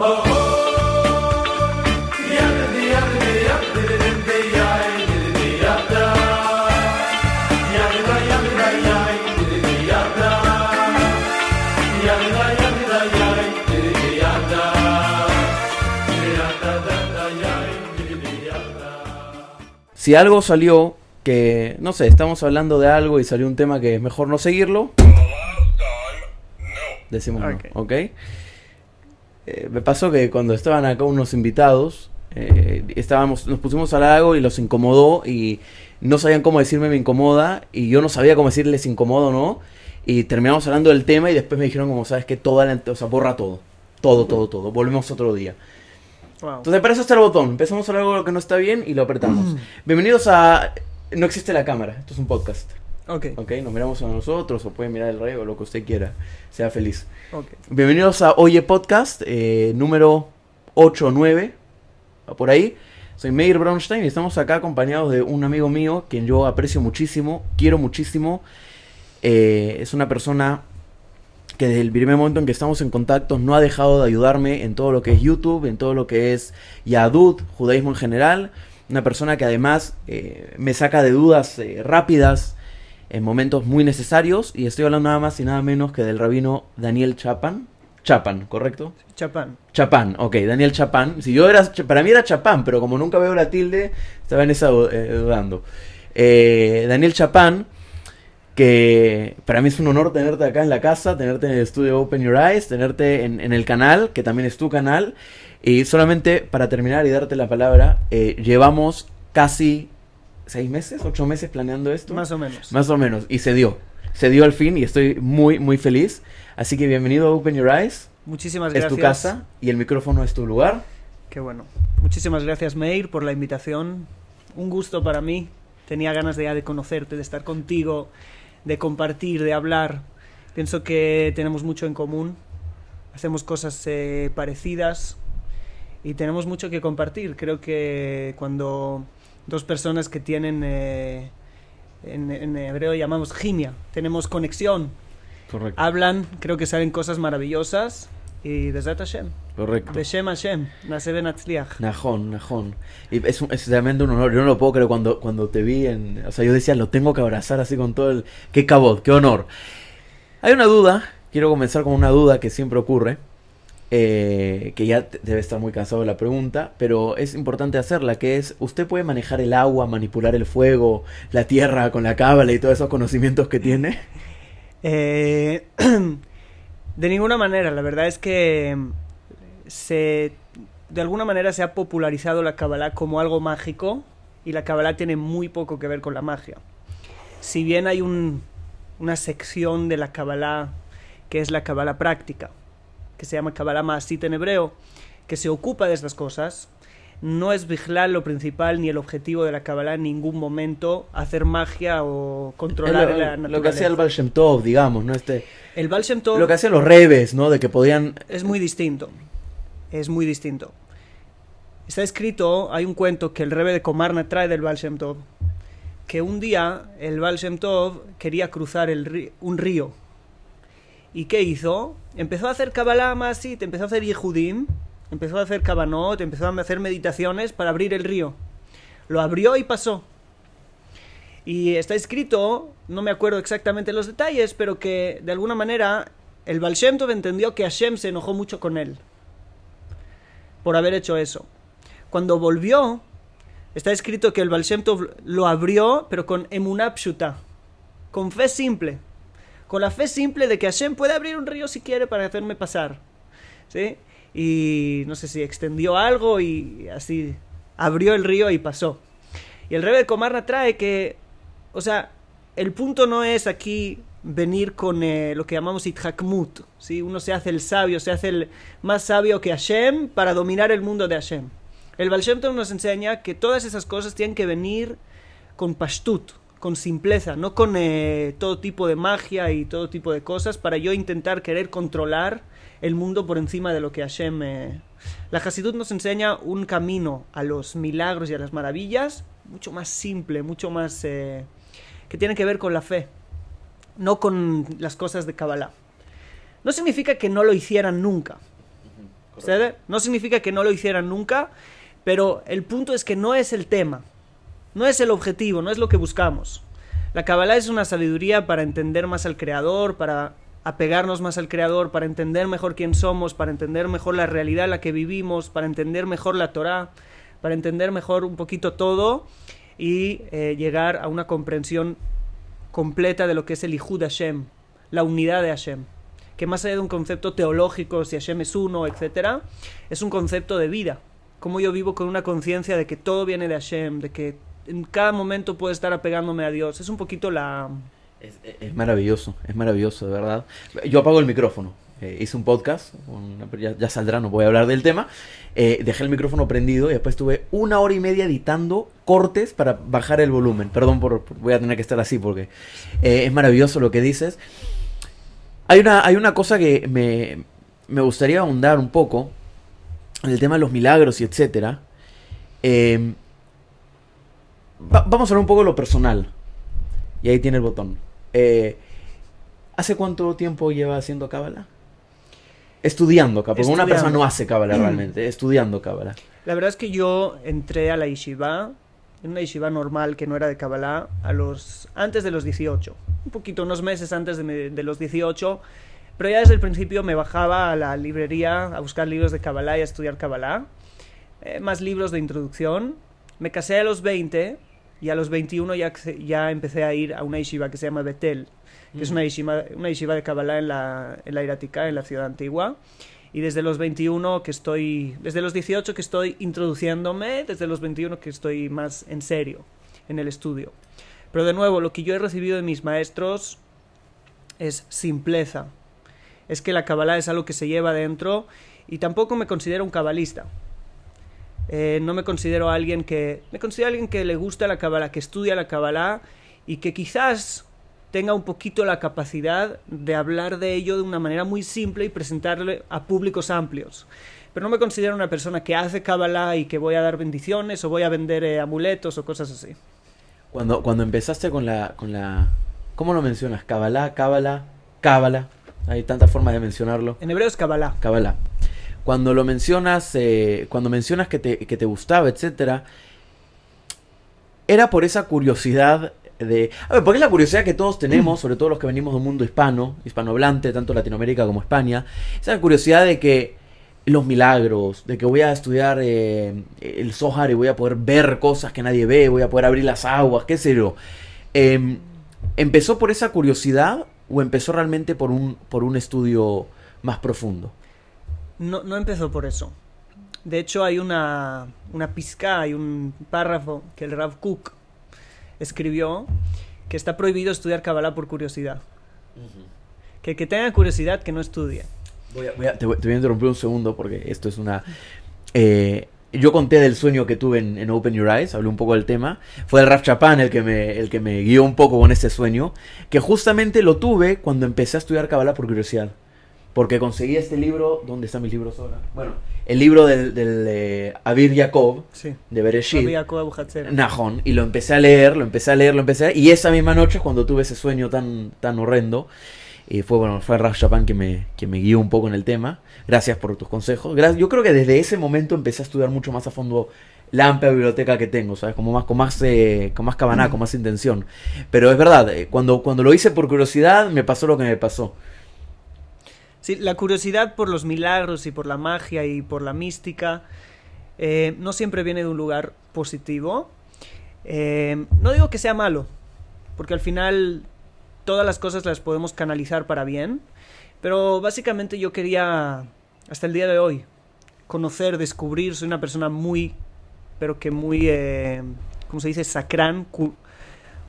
Si algo salió que, no sé, estamos hablando de algo y salió un tema que es mejor no seguirlo, decimos no, ¿ok? Eh, me pasó que cuando estaban acá unos invitados, eh, estábamos, nos pusimos a hablar algo y los incomodó y no sabían cómo decirme me incomoda y yo no sabía cómo decirles incomodo o no y terminamos hablando del tema y después me dijeron como sabes que toda la, o sea, borra todo, todo, todo, todo, volvemos otro día. Entonces, para eso está el botón. Empezamos a hablar algo que no está bien y lo apretamos. Bienvenidos a. No existe la cámara, esto es un podcast. Ok. Ok, nos miramos a nosotros o pueden mirar el rey o lo que usted quiera. Sea feliz. Okay. Bienvenidos a Oye Podcast, eh, número 8 o 9. Por ahí. Soy Meir Braunstein y estamos acá acompañados de un amigo mío, quien yo aprecio muchísimo, quiero muchísimo. Eh, es una persona que desde el primer momento en que estamos en contacto no ha dejado de ayudarme en todo lo que es YouTube, en todo lo que es Yadut, judaísmo en general. Una persona que además eh, me saca de dudas eh, rápidas en momentos muy necesarios. Y estoy hablando nada más y nada menos que del rabino Daniel Chapan. Chapan, ¿correcto? Chapan. Chapan, ok, Daniel Chapan. Si yo era, para mí era Chapan, pero como nunca veo la tilde, estaba en esa eh, dudando. Daniel Chapan que para mí es un honor tenerte acá en la casa, tenerte en el estudio Open Your Eyes, tenerte en, el canal, que también es tu canal. Y solamente para terminar y darte la palabra, eh, llevamos casi seis meses, ocho meses planeando esto. Más o menos. Más o menos. Y se dio. Se dio al fin y estoy muy, muy feliz. Así que bienvenido a Open Your Eyes. Muchísimas gracias. Es tu casa y el micrófono es tu lugar. Qué bueno. Muchísimas gracias, Meir, por la invitación. Un gusto para mí. Tenía ganas de, ya de conocerte, de estar contigo de compartir, de hablar. Pienso que tenemos mucho en común, hacemos cosas eh, parecidas y tenemos mucho que compartir. Creo que cuando dos personas que tienen, eh, en, hebreo llamamos gimia, tenemos conexión, hablan, creo que salen cosas maravillosas y desde Hashem. Correcto. Beshem Hashem, nace Ben Atzliach. Najón, Najón. Y es, es, realmente un honor. Yo no lo puedo creer cuando, cuando te vi en. O sea, yo decía, lo tengo que abrazar así con todo el. Qué cabot, qué honor. Hay una duda, quiero comenzar con una duda que siempre ocurre. Eh, que ya debe estar muy cansado de la pregunta, pero es importante hacerla, que es, ¿usted puede manejar el agua, manipular el fuego, la tierra con la cábala y todos esos conocimientos que tiene? Eh, De ninguna manera, la verdad es que se de alguna manera se ha popularizado la Kabbalah como algo mágico y la Kabbalah tiene muy poco que ver con la magia. Si bien hay un, una sección de la Kabbalah que es la Kabbalah práctica, que se llama Kabbalah Maasit en hebreo, que se ocupa de estas cosas, no es vigilar lo principal ni el objetivo de la Kabbalah en ningún momento hacer magia o controlar lo, la naturaleza. Lo que hacía el Baal Shem Tov, digamos, ¿no? Este, el Baal Shem Tov... Lo que hacían los rebes, ¿no? De que podían... Es muy distinto. Es muy distinto. Está escrito, hay un cuento que el rebe de Comarna trae del Baal Shem Tov, que un día el Baal Shem Tov quería cruzar el un río. ¿Y qué hizo? Empezó a hacer Kabbalah te empezó a hacer Yehudim, empezó a hacer cabanot, empezó a hacer meditaciones para abrir el río. Lo abrió y pasó. Y está escrito, no me acuerdo exactamente los detalles, pero que de alguna manera el Baal entendió que Hashem se enojó mucho con él por haber hecho eso. Cuando volvió, está escrito que el Baal lo abrió, pero con emunapshuta, con fe simple. Con la fe simple de que Hashem puede abrir un río si quiere para hacerme pasar. ¿Sí? y no sé si extendió algo y así abrió el río y pasó. Y el rey de Comarna trae que, o sea, el punto no es aquí venir con eh, lo que llamamos Itzhakmut, ¿sí? Uno se hace el sabio, se hace el más sabio que Hashem para dominar el mundo de Hashem. El Baal nos enseña que todas esas cosas tienen que venir con pashtut, con simpleza, no con eh, todo tipo de magia y todo tipo de cosas para yo intentar querer controlar el mundo por encima de lo que Hashem... Eh... La Hasidut nos enseña un camino a los milagros y a las maravillas mucho más simple, mucho más... Eh, que tiene que ver con la fe, no con las cosas de Kabbalah. No significa que no lo hicieran nunca. No significa que no lo hicieran nunca, pero el punto es que no es el tema, no es el objetivo, no es lo que buscamos. La Kabbalah es una sabiduría para entender más al Creador, para apegarnos más al Creador, para entender mejor quién somos, para entender mejor la realidad en la que vivimos, para entender mejor la Torah, para entender mejor un poquito todo y eh, llegar a una comprensión completa de lo que es el Ihud Hashem, la unidad de Hashem. Que más allá de un concepto teológico, si Hashem es uno, etc., es un concepto de vida. Como yo vivo con una conciencia de que todo viene de Hashem, de que en cada momento puedo estar apegándome a Dios. Es un poquito la... Es, maravilloso, es maravilloso, de verdad. Yo apago el micrófono. Eh, hice un podcast, ya, saldrá, no voy a hablar del tema. Eh, dejé el micrófono prendido y después tuve una hora y media editando cortes para bajar el volumen. Perdón por, voy a tener que estar así porque eh, es maravilloso lo que dices. Hay una, hay una cosa que me, me gustaría ahondar un poco en el tema de los milagros y etcétera. Vamos a hablar un poco de lo personal. Y ahí tiene el botón. Eh, ¿Hace cuánto tiempo lleva haciendo cábala? Estudiando cábala. Porque una persona no hace cábala realmente, estudiando cábala. La verdad es que yo entré a la yeshiva, en una yeshiva normal que no era de cábala, a los, antes de los 18. Un poquito, unos meses antes de, los 18. Pero ya desde el principio me bajaba a la librería a buscar libros de cábala y a estudiar cábala. Eh, más libros de introducción. Me casé a los 20 y a los 21 ya, ya empecé a ir a una yeshiva que se llama Betel, que es mm. una yeshiva, una yeshiva de Kabbalah en la, en la Iratica, en la ciudad antigua. Y desde los 21 que estoy, desde los 18 que estoy introduciéndome, desde los 21 que estoy más en serio en el estudio. Pero de nuevo, lo que yo he recibido de mis maestros es simpleza. Es que la Kabbalah es algo que se lleva dentro y tampoco me considero un cabalista. Eh, no me considero alguien que... Me considero alguien que le gusta la Kabbalah, que estudia la Kabbalah y que quizás tenga un poquito la capacidad de hablar de ello de una manera muy simple y presentarle a públicos amplios. Pero no me considero una persona que hace Kabbalah y que voy a dar bendiciones o voy a vender eh, amuletos o cosas así. Cuando, cuando empezaste con la, con la... ¿Cómo lo mencionas? Kabbalah, Kabbalah, Kabbalah. Hay tantas formas de mencionarlo. En hebreo es Kabbalah. Kabbalah cuando lo mencionas, eh, cuando mencionas que te, que te gustaba, etcétera, era por esa curiosidad de... A ver, porque es la curiosidad que todos tenemos, sobre todo los que venimos de un mundo hispano, hispanohablante, tanto Latinoamérica como España, esa curiosidad de que los milagros, de que voy a estudiar eh, el Zohar y voy a poder ver cosas que nadie ve, voy a poder abrir las aguas, qué sé yo. Em, ¿Empezó por esa curiosidad o empezó realmente por un, por un estudio más profundo? No, no empezó por eso. De hecho, hay una, una pizca, hay un párrafo que el Rav Cook escribió que está prohibido estudiar Kabbalah por curiosidad. Que el que tenga curiosidad, que no estudie. Voy a, te, voy, a interrumpir un segundo porque esto es una... Eh, yo conté del sueño que tuve en, Open Your Eyes, hablé un poco del tema. Fue el Raf Chapán el que, me, el que me guió un poco con ese sueño, que justamente lo tuve cuando empecé a estudiar Kabbalah por curiosidad. Porque conseguí este libro. ¿Dónde están mis libros ahora? Bueno, el libro del, del eh, Abir Yaakov, de Bereshit. Nahon. Y lo empecé a leer, lo empecé a leer, lo empecé a leer. Y esa misma noche, cuando tuve ese sueño tan, tan horrendo, y fue bueno fue Raf Chapán que me, que me guió un poco en el tema. Gracias por tus consejos. yo creo que desde ese momento empecé a estudiar mucho más a fondo la amplia biblioteca que tengo, ¿sabes? Como más, con más, eh, con más cabaná, con más intención. Pero es verdad, eh, cuando, cuando lo hice por curiosidad, me pasó lo que me pasó. La curiosidad por los milagros y por la magia y por la mística eh, no siempre viene de un lugar positivo. Eh, no digo que sea malo, porque al final todas las cosas las podemos canalizar para bien, pero básicamente yo quería, hasta el día de hoy, conocer, descubrir, soy una persona muy, pero que muy, eh, ¿cómo se dice? Sacrán,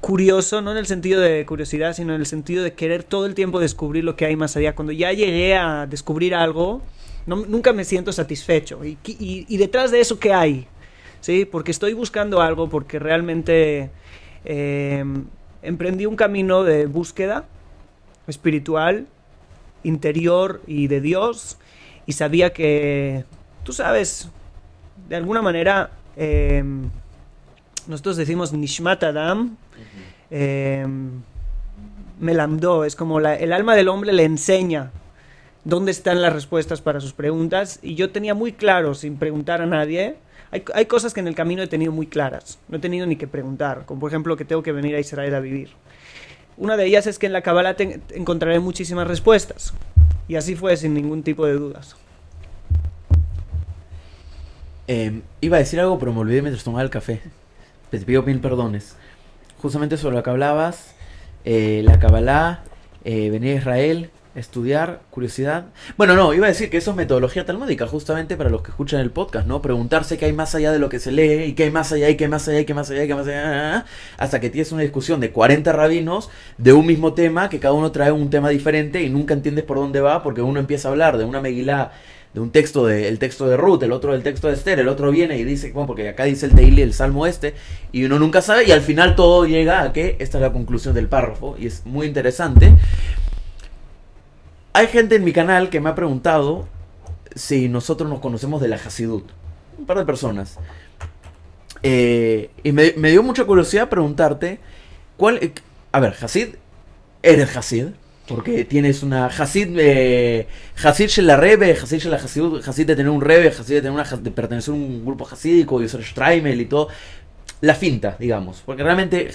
curioso, no en el sentido de curiosidad, sino en el sentido de querer todo el tiempo descubrir lo que hay más allá. Cuando ya llegué a descubrir algo, nunca me siento satisfecho. Y, detrás de eso, ¿qué hay? ¿Sí? Porque estoy buscando algo, porque realmente eh, emprendí un camino de búsqueda espiritual, interior y de Dios, y sabía que, tú sabes, de alguna manera, eh, nosotros decimos Nishmat Adam, eh, Melamdo, es como el alma del hombre le enseña dónde están las respuestas para sus preguntas y yo tenía muy claro, sin preguntar a nadie, hay, cosas que en el camino he tenido muy claras, no he tenido ni que preguntar, como por ejemplo que tengo que venir a Israel a vivir. Una de ellas es que en la Kabbalah encontraré muchísimas respuestas y así fue sin ningún tipo de dudas. Eh, iba a decir algo, pero me olvidé mientras tomaba el café. Te pido mil perdones. Justamente sobre lo que hablabas, eh, la Kabbalah, eh, venir a Israel, estudiar, curiosidad. Bueno, no, iba a decir que eso es metodología talmúdica, justamente para los que escuchan el podcast, ¿no? Preguntarse qué hay más allá de lo que se lee, y qué hay más allá, y qué hay más allá, y qué hay más allá, y qué hay más allá, hasta que tienes una discusión de 40 rabinos de un mismo tema, que cada uno trae un tema diferente y nunca entiendes por dónde va, porque uno empieza a hablar de una megilá de un texto de, el texto de Ruth, el otro del texto de Esther, el otro viene y dice, bueno, porque acá dice el Teili, el Salmo este, y uno nunca sabe, y al final todo llega a que esta es la conclusión del párrafo, y es muy interesante. Hay gente en mi canal que me ha preguntado si nosotros nos conocemos de la Hasidut. Un par de personas. Eh, y me, me, dio mucha curiosidad preguntarte, ¿cuál... A ver, Hasid, ¿eres Hasid? Porque tienes una Hasid, eh, Hasid la Rebe, Hasid la Hasid, Hasid de tener un Rebe, Hasid de, tener una, de pertenecer a un grupo hasídico y ser Streimel y todo. La finta, digamos. Porque realmente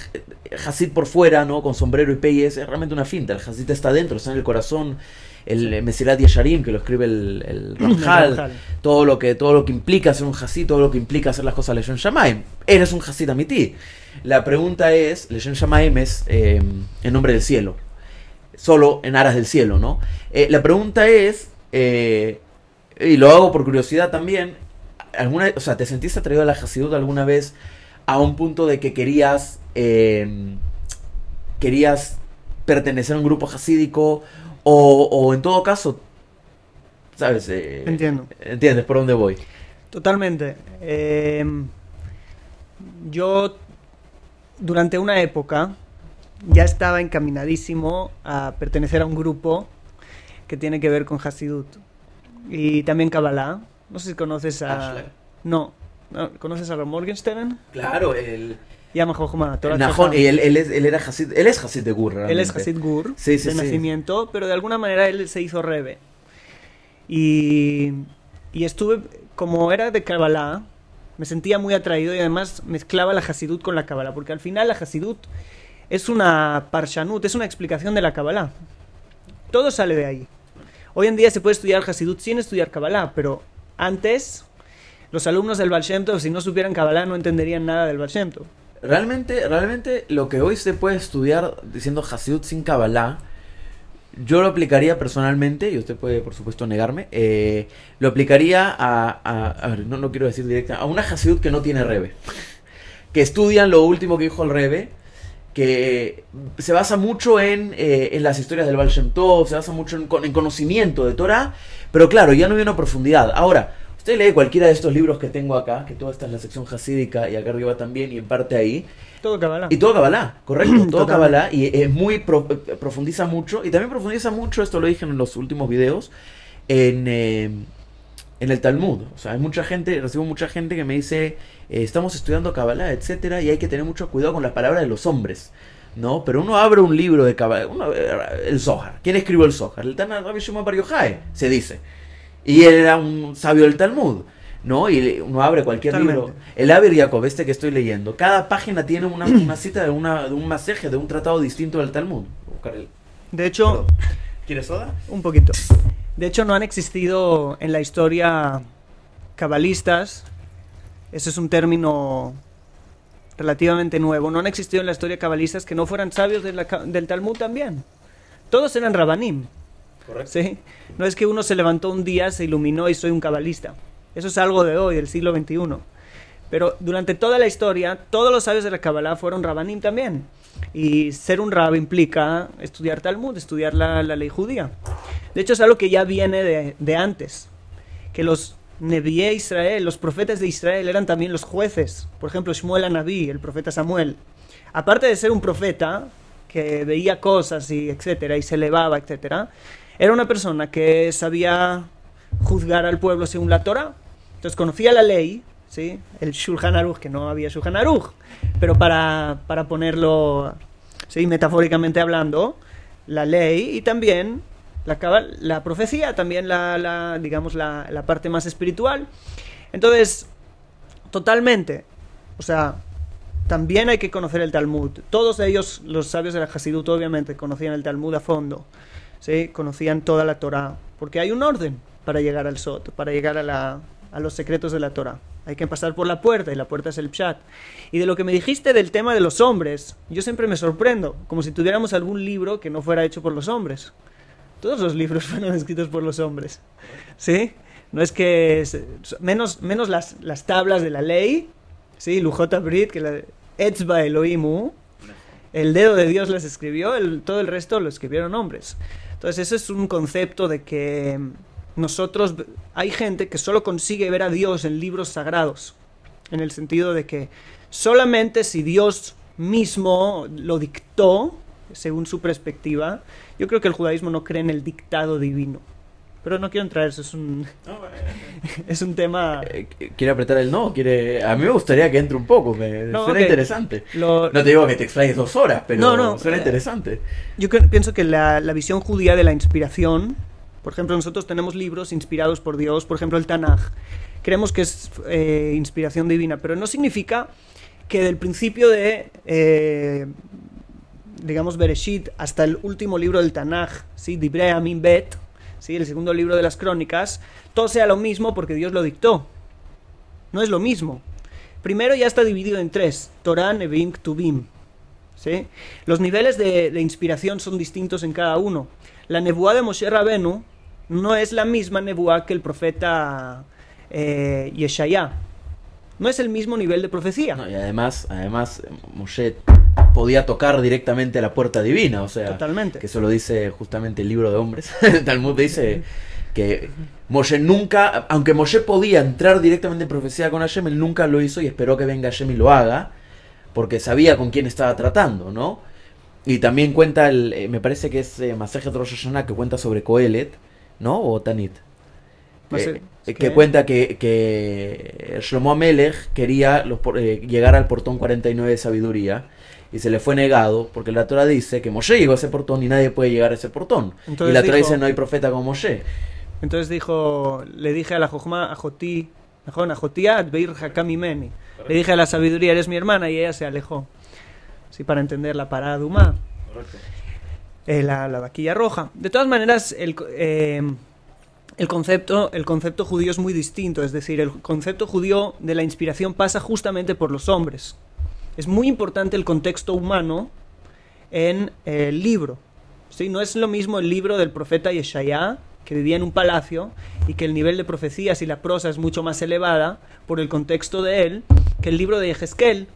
Hasid por fuera, ¿no? Con sombrero y peyes, es realmente una finta. El Hasid está dentro, está en el corazón. El Mesirat Yesharim, que lo escribe el, el Ramjal, todo lo que todo lo que implica ser un Hasid, todo lo que implica hacer las cosas Leshon Shamaim. Eres un Hasid amití. La pregunta es, Leshon Shamaim es eh, en nombre del cielo solo en aras del cielo, ¿no? Eh, la pregunta es, eh, y lo hago por curiosidad también, ¿alguna, o sea, ¿te sentiste atraído a la Hasidut alguna vez a un punto de que querías, eh, querías pertenecer a un grupo hasídico o, o en todo caso, ¿sabes? Entiendo. ¿Entiendes por dónde voy? Totalmente. yo, durante una época, ya estaba encaminadísimo a pertenecer a un grupo que tiene que ver con Hasidut. Y también Kabbalah. No sé si conoces a... No. ¿Conoces a Morgenstern? Claro, el... Jochma. y él, él, es, él, era Hasid, él es Hasid de Gur, Él es Hasid Gur, sí, sí, de nacimiento, pero de alguna manera él se hizo Rebe. Y, y estuve, como era de Kabbalah, me sentía muy atraído y además mezclaba la Hasidut con la Kabbalah, porque al final la Hasidut es una parshanut, es una explicación de la Kabbalah. Todo sale de ahí. Hoy en día se puede estudiar Hasidut sin estudiar Kabbalah, pero antes los alumnos del Baal si no supieran Kabbalah, no entenderían nada del Baal. Realmente, realmente lo que hoy se puede estudiar diciendo Hasidut sin Kabbalah, yo lo aplicaría personalmente, y usted puede por supuesto negarme, eh, lo aplicaría a, no, no quiero decir directa, a una Hasidut que no tiene Rebe. que estudian lo último que dijo el Rebe, que se basa mucho en, eh, en, las historias del Baal Shem Tov, se basa mucho en, en, conocimiento de Torah, pero claro, ya no viene a profundidad. Ahora, usted lee cualquiera de estos libros que tengo acá, que toda esta es la sección hasídica y acá arriba también, y en parte ahí. Todo Kabbalah. Y todo Kabbalah, correcto, todo Kabbalah, y es muy profundiza mucho, y también profundiza mucho, esto lo dije en los últimos videos, en, eh, en el Talmud. O sea, hay mucha gente, recibo mucha gente que me dice, eh, estamos estudiando Kabbalah, etcétera, y hay que tener mucho cuidado con las palabras de los hombres. ¿no? Pero uno abre un libro de Kabbalah, el Zohar. ¿Quién escribió el Zohar? El Tana Rabbi Shimon Bar Yochai, se dice. Y él era un sabio del Talmud. ¿no? Y uno abre cualquier libro. El Abir Yaakov, este que estoy leyendo, cada página tiene una, una cita de, una, de un masaje, de un tratado distinto del Talmud. De hecho, ¿quieres soda? Un poquito. De hecho, no han existido en la historia cabalistas. Ese es un término relativamente nuevo. No han existido en la historia cabalistas que no fueran sabios del Talmud también. Todos eran rabanim. Correcto. ¿sí? No es que uno se levantó un día, se iluminó y soy un cabalista. Eso es algo de hoy, del siglo XXI. Pero durante toda la historia, todos los sabios de la Kabbalah fueron rabanim también. Y ser un rab implica estudiar Talmud, estudiar la, ley judía. De hecho, es algo que ya viene de, antes. Que los Nebié Israel, los profetas de Israel, eran también los jueces. Por ejemplo, Shmuel Anabí, el profeta Samuel. Aparte de ser un profeta que veía cosas y etcétera, y se elevaba, etcétera, era una persona que sabía juzgar al pueblo según la Torah. Entonces conocía la ley, ¿sí? El Shulchan Aruch, que no había Shulchan Aruch, pero para, ponerlo, ¿sí? Metafóricamente hablando, la ley y también La, la profecía, también la, digamos, la, la parte más espiritual. Entonces, totalmente. O sea, también hay que conocer el Talmud. Todos ellos, los sabios de la Hasidut, obviamente, conocían el Talmud a fondo. ¿sí? Conocían toda la Torah. Porque hay un orden para llegar al Sot, para llegar a, la, a los secretos de la Torah. Hay que pasar por la puerta y la puerta es el Pshat. Y de lo que me dijiste del tema de los hombres, yo siempre me sorprendo, como si tuviéramos algún libro que no fuera hecho por los hombres. Todos los libros fueron escritos por los hombres. ¿Sí? No es que... menos menos las, las tablas de la ley, ¿sí? Lujota Brit, que la... Etzba Elohimu, el dedo de Dios las escribió, todo el resto lo escribieron hombres. Entonces, ese es un concepto de que nosotros, hay gente que solo consigue ver a Dios en libros sagrados, en el sentido de que solamente si Dios mismo lo dictó, según su perspectiva, yo creo que el judaísmo no cree en el dictado divino. Pero no quiero entrar, eso es un, es un tema... Eh, ¿Quiere apretar el no? ¿Quiere... A mí me gustaría que entre un poco, me suena interesante. No te digo que te explayes dos horas, pero no, no, suena interesante. Yo pienso que la, la visión judía de la inspiración por ejemplo, nosotros tenemos libros inspirados por Dios, por ejemplo el Tanaj. Creemos que es eh, inspiración divina, pero no significa que del principio de, eh, digamos, Bereshit hasta el último libro del Tanaj, ¿sí? Dibre Amin Bet, ¿sí? el segundo libro de las crónicas, todo sea lo mismo porque Dios lo dictó. No es lo mismo. Primero ya está dividido en tres, Torah, Nevim, Tubim. ¿sí? Los niveles de, inspiración son distintos en cada uno. La nebuá de Moshe Rabenu no es la misma nebuá que el profeta eh, Yeshaya. No es el mismo nivel de profecía. y además, además, Moshe podía tocar directamente a la puerta divina, o sea, Totalmente. que eso lo dice justamente el libro de hombres. Talmud dice que Moshe nunca, aunque Moshe podía entrar directamente en profecía con Hashem, él nunca lo hizo y esperó que venga Hashem y lo haga, porque sabía con quién estaba tratando, ¿no? Y también cuenta, el, eh, me parece que es eh, Masejet Rosh que cuenta sobre Coelet, ¿no? O Tanit. Eh, que cuenta que, que Shlomo Amelech quería eh, llegar al portón 49 de sabiduría y se le fue negado porque la Torah dice que Moshe llegó a ese portón y nadie puede llegar a ese portón. y la Torah dice no hay profeta como Moshe. Entonces dijo, le dije a la Jojma, a Jotí, a. Le dije a la sabiduría, eres mi hermana y ella se alejó. Sí, para entender la parada de eh, la, vaquilla roja. De todas maneras, el, eh, el, concepto, el concepto judío es muy distinto, es decir, el concepto judío de la inspiración pasa justamente por los hombres. Es muy importante el contexto humano en el libro. ¿sí? No es lo mismo el libro del profeta Yeshaya, que vivía en un palacio, y que el nivel de profecías y la prosa es mucho más elevada por el contexto de él, que el libro de Yehezkel,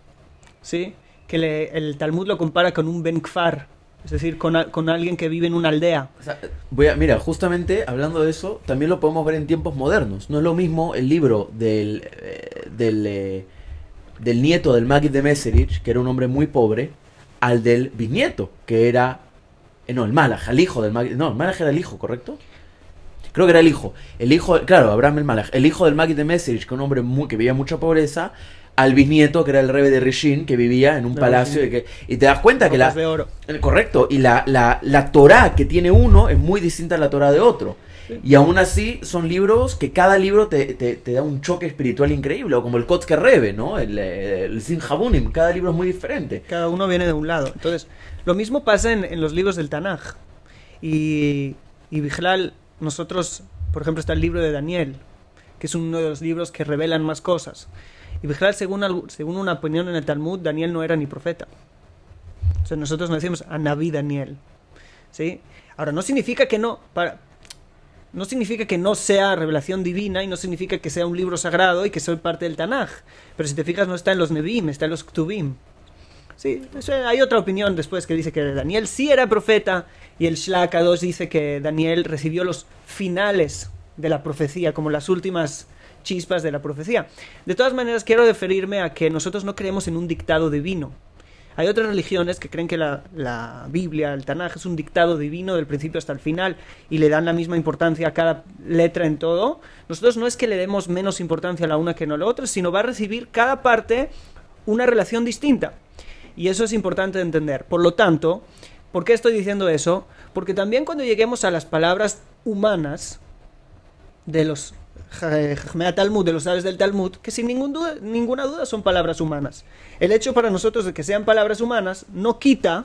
¿sí? que el Talmud lo compara con un Ben Kfar, es decir, con, con, alguien que vive en una aldea. voy a, mira, justamente hablando de eso, también lo podemos ver en tiempos modernos. No es lo mismo el libro del, eh, del, eh, del, nieto del Magid de Meserich, que era un hombre muy pobre, al del bisnieto, que era... Eh, no, el Malach, el hijo del Magid... No, el Malach era el hijo, ¿correcto? Creo que era el hijo. El hijo, claro, Abraham el Malach. El hijo del Magid de Meserich, que un hombre muy, que vivía mucha pobreza, al bisnieto, que era el rebe de Rishin, que vivía en un palacio. Y, que, y te das cuenta que la. De oro. Correcto. Y la, la, la Torah que tiene uno es muy distinta a la Torah de otro. Y aún así son libros que cada libro te, te, da un choque espiritual increíble, o como el Kotzke Rebe, ¿no? El, el Sin Habunim, cada libro es muy diferente. Cada uno viene de un lado. Entonces, lo mismo pasa en, en los libros del Tanaj. Y, y Bijlal, nosotros, por ejemplo, está el libro de Daniel, que es uno de los libros que revelan más cosas. Y Bijlal, según, según una opinión en el Talmud, Daniel no era ni profeta. Sea, nosotros no decimos a Naví Daniel. ¿Sí? Ahora, no significa que no. Para, no significa que no sea revelación divina y no significa que sea un libro sagrado y que soy parte del Tanaj. Pero si te fijas, no está en los Nevim, está en los Ktubim. Sí, hay otra opinión después que dice que Daniel sí era profeta y el Shlaka 2 dice que Daniel recibió los finales de la profecía, como las últimas chispas de la profecía. De todas maneras, quiero referirme a que nosotros no creemos en un dictado divino. Hay otras religiones que creen que la, Biblia, el Tanaj, es un dictado divino del principio hasta el final y le dan la misma importancia a cada letra en todo. Nosotros no es que le demos menos importancia a la una que no a la otra, sino va a recibir cada parte una relación distinta. Y eso es importante de entender. Por lo tanto, ¿por qué estoy diciendo eso? Porque también cuando lleguemos a las palabras humanas de los Talmud, de los sabios del Talmud, que sin ningún duda, ninguna duda son palabras humanas. El hecho para nosotros de que sean palabras humanas no quita,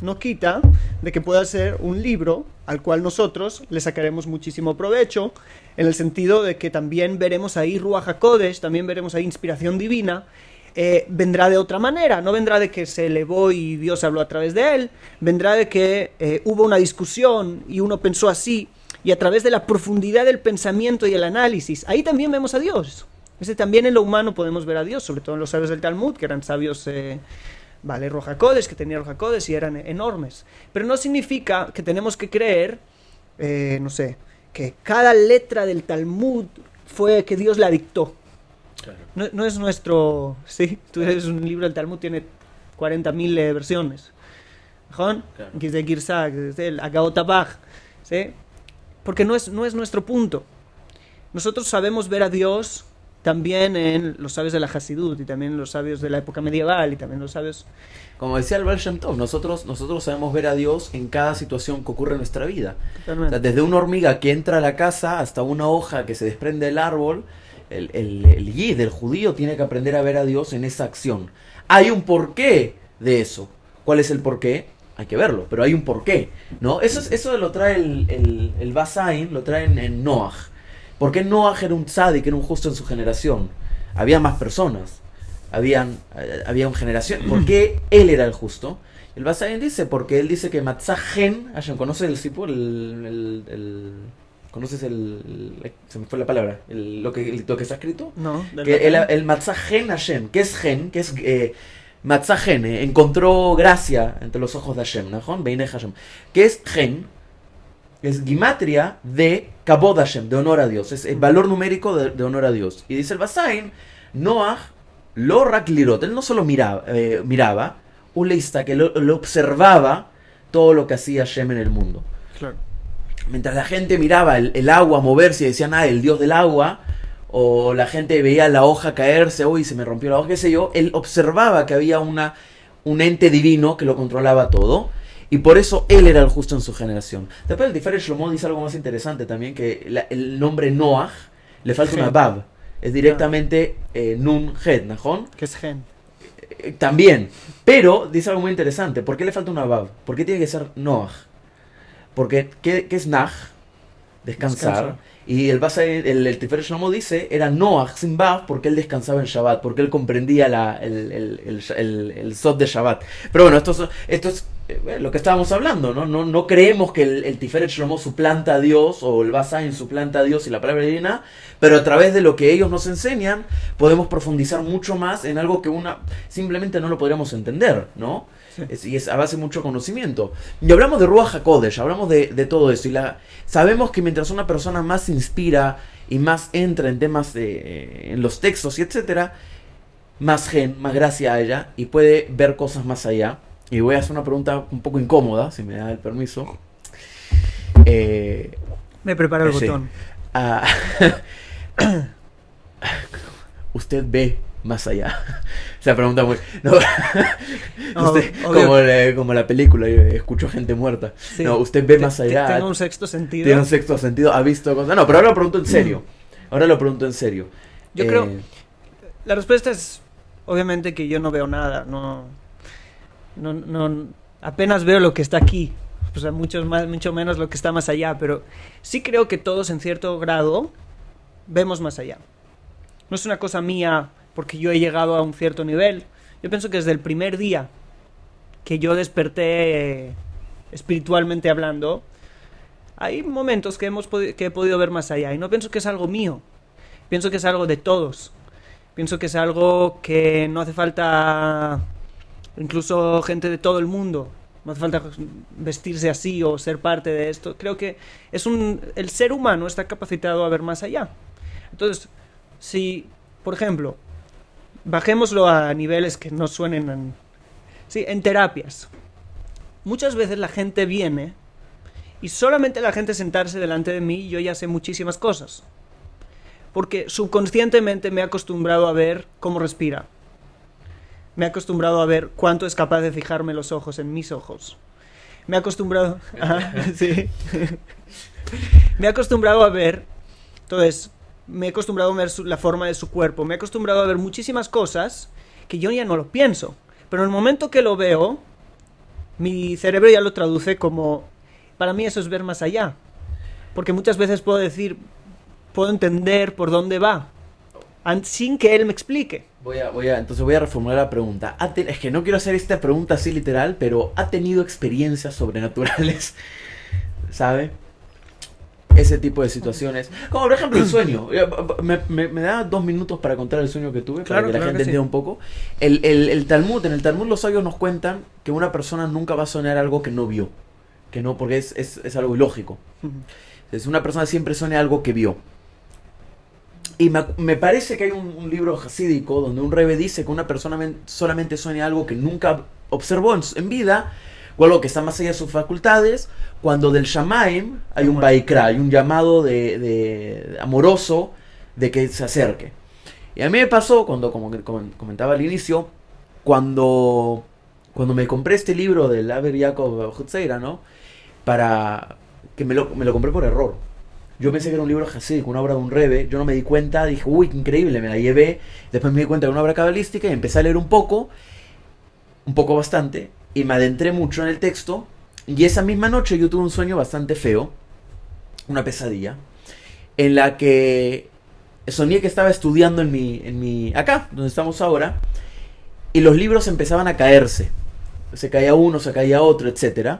no quita de que pueda ser un libro al cual nosotros le sacaremos muchísimo provecho, en el sentido de que también veremos ahí Ruach HaKodesh, también veremos ahí inspiración divina, eh, vendrá de otra manera, no vendrá de que se elevó y Dios habló a través de él, vendrá de que eh, hubo una discusión y uno pensó así, y a través de la profundidad del pensamiento y el análisis, ahí también vemos a Dios. Ese también en lo humano podemos ver a Dios, sobre todo en los sabios del Talmud, que eran sabios, eh, vale, rojacodes, que tenían rojacodes y eran enormes. Pero no significa que tenemos que creer, no sé, que cada letra del Talmud fue que Dios la dictó. No, es nuestro... Sí, tú eres un libro del Talmud, tiene 40.000 eh, versiones. Claro. el ¿sí? Porque no es, no es nuestro punto. Nosotros sabemos ver a Dios también en los sabios de la Hasidut y también en los sabios de la época medieval y también los sabios... Como decía el Baal nosotros, nosotros sabemos ver a Dios en cada situación que ocurre en nuestra vida. desde una hormiga que entra a la casa hasta una hoja que se desprende del árbol, el, el, el yid, el judío, tiene que aprender a ver a Dios en esa acción. Hay un porqué de eso. ¿Cuál es el porqué? Hay que verlo, pero hay un porqué, ¿no? Eso, eso lo trae el, el, el Basain, lo trae en, Noah. ¿Por qué Noah era un tzadik, era un justo en su generación? Había más personas, habían, eh, había una generación. ¿Por qué él era el justo? El Basain dice, porque él dice que Matzahen, ¿conoce el Sipur? el, el ¿Conoces el, Se me fue la palabra. lo, que, lo que está escrito. No. Que el, el Matzahen Hashem. ¿Qué es Gen? ¿Qué es eh, Matzahen? Eh, encontró gracia entre los ojos de Hashem. ¿no? Hashem. ¿Qué es Gen? Es gimatria de Kabod Hashem, de honor a Dios. Es el valor numérico de, honor a Dios. Y dice el Basain, Noah lo raklirot. Él no solo miraba, eh, miraba un leista que lo, lo observaba todo lo que hacía Hashem en el mundo. Claro mientras la gente miraba el, agua moverse y decían, ah, el dios del agua, o la gente veía la hoja caerse, uy, se me rompió la hoja, qué sé yo, él observaba que había una, un ente divino que lo controlaba todo. Y por eso él era el justo en su generación. Después el Tiferet Shlomo dice algo más interesante también, que el nombre Noah le falta una Bab. Es directamente eh, Nun Het, ¿najón? Que es Gen. Eh, también. Pero dice algo muy interesante. ¿Por qué le falta una Bab? ¿Por qué tiene que ser Noah? Porque, ¿qué, es Naj? Descansar. Y el, el, el Tiferet Shlomo dice, era Noah sin porque él descansaba en Shabbat, porque él comprendía la, el, el, el, Sot de Shabbat. Pero bueno, esto, esto es eh, lo que estábamos hablando, ¿no? No, no creemos que el, el Tiferet Shlomo suplanta a Dios o el Basain suplanta a Dios y la palabra divina, pero a través de lo que ellos nos enseñan podemos profundizar mucho más en algo que una simplemente no lo podríamos entender, ¿no? Y es a base de mucho conocimiento. Y hablamos de Ruach HaKodesh, hablamos de, todo eso. Y la, sabemos que mientras una persona más se inspira y más entra en temas de, en los textos y etcétera, más gen, más gracia a ella y puede ver cosas más allá. Y voy a hacer una pregunta un poco incómoda, si me da el permiso. Eh, me preparo el botón. Ah, usted ve más allá. Esa pregunta muy... No, como, la, como, la, película, escucho gente muerta. No, usted ve más allá. Tiene un sexto sentido. Tiene un sexto sentido, ha visto cosas... No, pero ahora lo pregunto en serio. Ahora lo pregunto en serio. Yo creo... Eh, la respuesta es, obviamente, que yo no veo nada. No, no, no, apenas veo lo que está aquí. O sea, mucho, más, mucho menos lo que está más allá. Pero sí creo que todos, en cierto grado, vemos más allá. No es una cosa mía porque yo he llegado a un cierto nivel. Yo pienso que desde el primer día que yo desperté espiritualmente hablando, hay momentos que, hemos que he podido ver más allá y no pienso que es algo mío, pienso que es algo de todos, pienso que es algo que no hace falta incluso gente de todo el mundo, no hace falta vestirse así o ser parte de esto, creo que es un el ser humano está capacitado a ver más allá. Entonces, si por ejemplo, bajémoslo a niveles que no suenen en, sí, en terapias. Muchas veces la gente viene y solamente la gente sentarse delante de mí yo ya sé muchísimas cosas. Porque subconscientemente me he acostumbrado a ver cómo respira. Me he acostumbrado a ver cuánto es capaz de fijarme los ojos en mis ojos. me he acostumbrado. sí. me he acostumbrado a ver. Entonces, me he acostumbrado a ver la forma de su cuerpo. Me he acostumbrado a ver muchísimas cosas que yo ya no lo pienso. Pero en el momento que lo veo, mi cerebro ya lo traduce como. Para mí eso es ver más allá. Porque muchas veces puedo decir, puedo entender por dónde va, sin que él me explique. Voy a, voy a, entonces voy a reformular la pregunta. Es que no quiero hacer esta pregunta así literal, pero ¿ha tenido experiencias sobrenaturales? ¿Sabe? Ese tipo de situaciones. Como por ejemplo el sueño. Me, me, da dos minutos para contar el sueño que tuve, para que la gente entienda un poco. El, el, el, Talmud, en el Talmud los sabios nos cuentan que una persona nunca va a soñar algo que no vio. Que no, porque es, es, es algo ilógico. Es una persona siempre sueña algo que vio. Y me, parece que hay un, libro hasídico donde un rebe dice que una persona solamente sueña algo que nunca observó en, vida, o algo que está más allá de sus facultades, cuando del Shamaim hay un Baikra, hay un llamado de, amoroso de que se acerque. Y a mí me pasó, cuando como, comentaba al inicio, cuando, cuando me compré este libro del Aber Jacob Hutzeira, ¿no? Para que me lo, me lo compré por error. Yo pensé que era un libro con una obra de un rebe. Yo no me di cuenta, dije, uy, qué increíble, me la llevé. Después me di cuenta que era una obra cabalística y empecé a leer un poco, un poco bastante, y me adentré mucho en el texto. Y esa misma noche yo tuve un sueño bastante feo, una pesadilla, en la que soñé que estaba estudiando en mi, en mi, acá, donde estamos ahora, y los libros empezaban a caerse. Se caía uno, se caía otro, etc.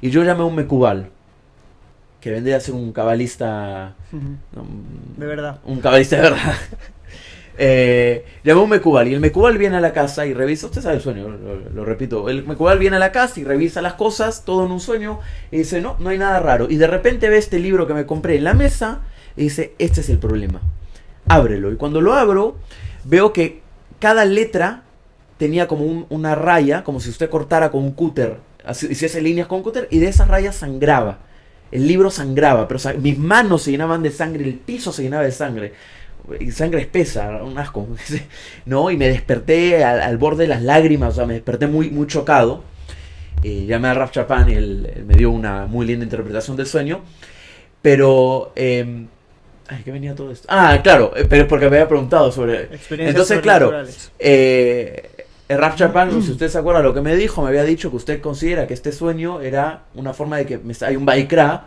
Y yo llamé a un mecubal que vendría a ser un cabalista. de verdad. Un cabalista de verdad. Eh, llamó un Mecubal y el Mecubal viene a la casa y revisa. Usted sabe el sueño, lo, repito. El Mecubal viene a la casa y revisa las cosas, todo en un sueño, y dice: No, no hay nada raro. Y de repente ve este libro que me compré en la mesa y dice: Este es el problema. Ábrelo. Y cuando lo abro, veo que cada letra tenía como una raya, como si usted cortara con un cúter, hiciese líneas con un cúter, y de esas rayas sangraba el libro sangraba, pero mis manos se llenaban de sangre, el piso se llenaba de sangre. Sangre espesa, un asco. ¿No? Y me desperté al, borde de las lágrimas, o sea, me desperté muy, muy chocado. Eh, llamé a Raf Chapán y él, me dio una muy linda interpretación del sueño. Pero. Eh, ay, ¿qué venía todo esto? Ah, claro, eh, pero porque me había preguntado sobre. Entonces, claro. Eh, Raf Chapán, si usted se acuerda lo que me dijo, me había dicho que usted considera que este sueño era una forma de que hay un Baikra.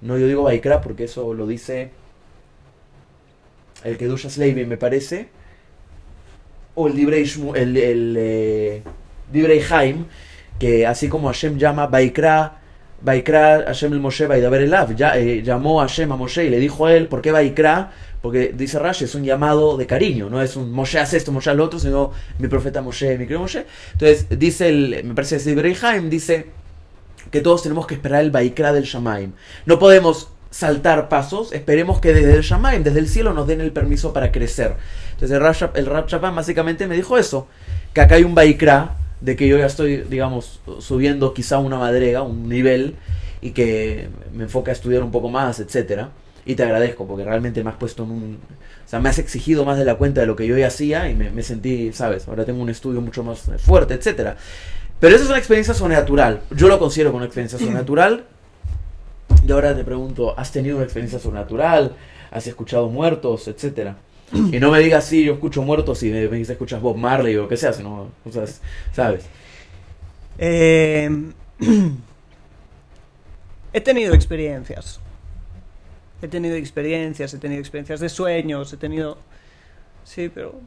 No, yo digo Baikra porque eso lo dice el Kedusha Slavin, me parece. O el Dibrei, el, el eh, Haim, que así como Hashem llama Baikra, Baikra Hashem el Moshe Baidaber Elav, ya, eh, llamó a Hashem a Moshe y le dijo a él, ¿por qué Baikra? Porque dice Rashi, es un llamado de cariño, no es un Moshe hace esto, Moshe lo otro, sino mi profeta Moshe, mi querido Moshe. Entonces, dice el, me parece que Haim, dice que todos tenemos que esperar el Baikra del Shamaim. No podemos saltar pasos, esperemos que desde el Shamaim, desde el cielo, nos den el permiso para crecer. Entonces, el Rab, el básicamente me dijo eso, que acá hay un Baikra, de que yo ya estoy, digamos, subiendo quizá una madrega, un nivel, y que me enfoque a estudiar un poco más, etcétera y te agradezco porque realmente me has puesto en un... O sea, me has exigido más de la cuenta de lo que yo ya hacía y me, sentí, ¿sabes? Ahora tengo un estudio mucho más fuerte, etcétera. Pero esa es una experiencia sobrenatural. Yo lo considero como una experiencia sobrenatural. Y ahora te pregunto, ¿has tenido una experiencia sobrenatural? ¿Has escuchado muertos, etcétera? Y no me digas, sí, yo escucho muertos y me, me dices, escuchas Bob Marley o que sea, sino, o sea, ¿sabes? Eh, he tenido experiencias. He tenido experiencias, he tenido experiencias de sueños, he tenido... Sí, pero...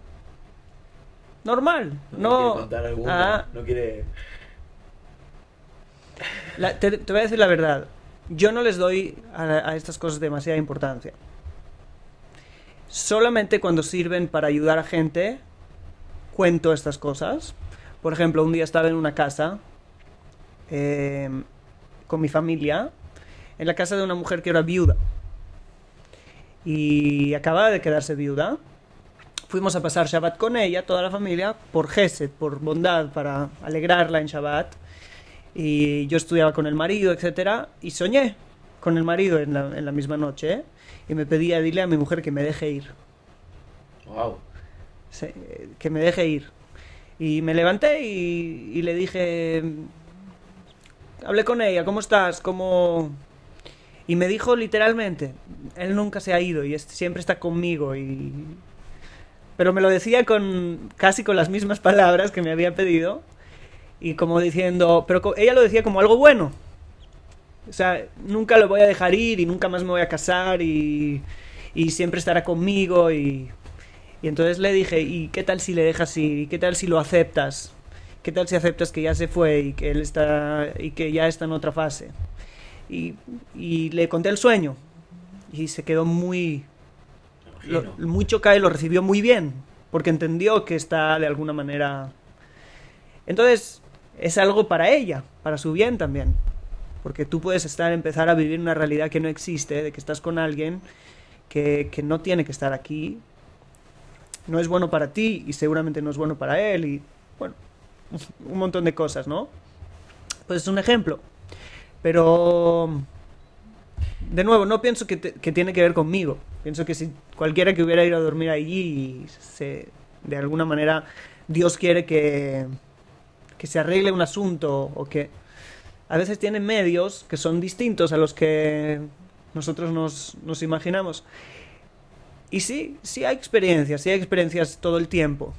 Normal. No, no... contar alguna, no quiere... te, voy a decir la verdad. Yo no les doy a, estas cosas demasiada importancia. Solamente cuando sirven para ayudar a gente, cuento estas cosas. Por ejemplo, un día estaba en una casa eh, con mi familia, en la casa de una mujer que era viuda y acababa de quedarse viuda. Fuimos a pasar Shabbat con ella, toda la familia, por Gesed, por bondad, para alegrarla en Shabbat. Y yo estudiaba con el marido, etcétera, y soñé con el marido en la, en la misma noche. ¿eh? Y me pedía, dile a mi mujer que me deje ir. Wow. que me deje ir. Y me levanté y, y le dije, hablé con ella, ¿cómo estás? ¿Cómo...? Y me dijo literalmente, él nunca se ha ido y siempre está conmigo y... Pero me lo decía con casi con las mismas palabras que me había pedido y como diciendo, pero ella lo decía como algo bueno. O sea, nunca lo voy a dejar ir y nunca más me voy a casar y, y siempre estará conmigo y... Y entonces le dije, ¿y qué tal si le dejas ir? ¿Y qué tal si lo aceptas? ¿Qué tal si aceptas que ya se fue y que él está y que ya está en otra fase? Y, y le conté el sueño y se quedó muy lo, muy chocado y lo recibió muy bien porque entendió que está de alguna manera entonces es algo para ella para su bien también porque tú puedes estar empezar a vivir una realidad que no existe de que estás con alguien que, que no tiene que estar aquí no es bueno para ti y seguramente no es bueno para él y bueno un montón de cosas, ¿no? Pues es un ejemplo. Pero, de nuevo, no pienso que, tiene que ver conmigo. Pienso que si cualquiera que hubiera ido a dormir allí, se, de alguna manera Dios quiere que, que se arregle un asunto o que a veces tienen medios que son distintos a los que nosotros nos, nos imaginamos. Y sí, sí hay experiencias, sí hay experiencias todo el tiempo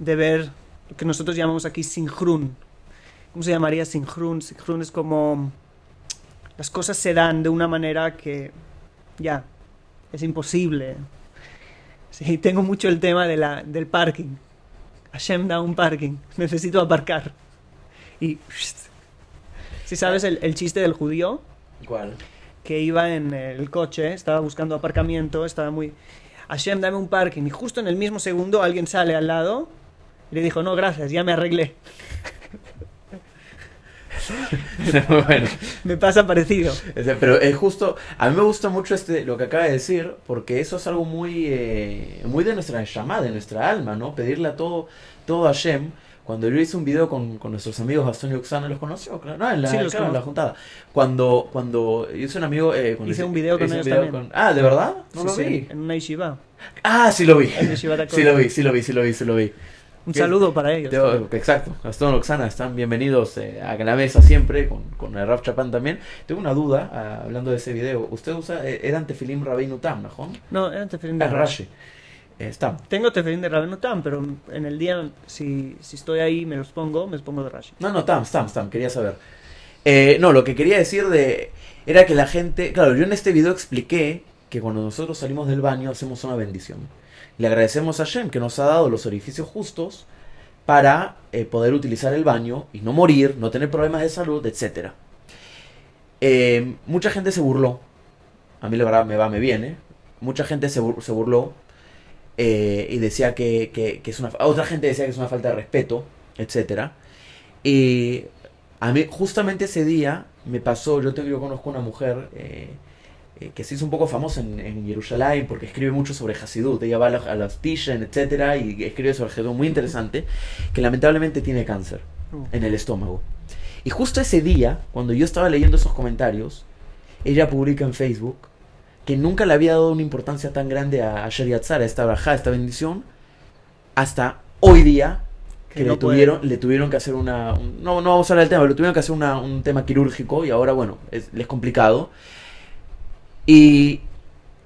de ver lo que nosotros llamamos aquí sinjrun. ¿Cómo se llamaría sinjrun? Sinjrun es como las cosas se dan de una manera que ya es imposible. Sí, tengo mucho el tema de la, del parking. Hashem da un parking. Necesito aparcar. Y... Si sabes el, el chiste del judío. ¿Cuál? Que iba en el coche, estaba buscando aparcamiento, estaba muy... Hashem, dame un parking. Y justo en el mismo segundo alguien sale al lado y le dijo, no, gracias, ya me arreglé. bueno. Me pasa parecido. Pero es justo, a mí me gusta mucho este lo que acaba de decir, porque eso es algo muy, eh, muy de nuestra llamada, de nuestra alma, ¿no? Pedirle a todo, todo a Shem. Cuando yo hice un video con, con nuestros amigos Gastón y Oxana, ¿los conoció? Claro, no, en la, en la juntada. Cuando, cuando hice un amigo... Eh, hice un video con ellos también. Ah, ¿de verdad? No lo vi. En una yeshiva. Ah, sí lo vi. sí lo vi, sí lo vi, sí lo vi, sí lo vi. Un saludo para ellos. exacto. Gastón Oxana están bienvenidos eh, a la mesa siempre, con, con el Raf Chapán también. Tengo una duda, ah, hablando de ese video. ¿Usted usa, eh, era tefilim Rabbeinu Tam, ¿no? No, era tefilim de ah, Rashi. Eh, Tengo tefilim de Rabbeinu Tam, pero en el día, si, si estoy ahí me los pongo, me los pongo de Rashi. No, no, Tam, Tam, Tam, quería saber. no, lo que quería decir de era que la gente, claro, yo en este video expliqué que cuando nosotros salimos del baño hacemos una bendición. Le agradecemos a Shem que nos ha dado los orificios justos para eh, poder utilizar el baño y no morir, no tener problemas de salud, etc. Eh, mucha gente se burló. A mí la verdad me va, me viene. Mucha gente se, burló eh, y decía que, es una... Otra gente decía que es una falta de respeto, etc. Y a mí justamente ese día me pasó, yo, yo conozco una mujer eh, que se hizo un poco famosa en, en Jerusalén porque escribe mucho sobre Hasidut. Ella va a, las Tishen, etcétera, y escribe sobre Hasidut muy interesante, que lamentablemente tiene cáncer en el estómago. Y justo ese día, cuando yo estaba leyendo esos comentarios, ella publica en Facebook que nunca le había dado una importancia tan grande a, a Yatzar, a esta braja, a esta bendición, hasta hoy día que, le, tuvieron, le tuvieron que hacer una... no, no vamos a hablar del tema, pero le tuvieron que hacer una, un tema quirúrgico y ahora, bueno, es, es complicado. Y,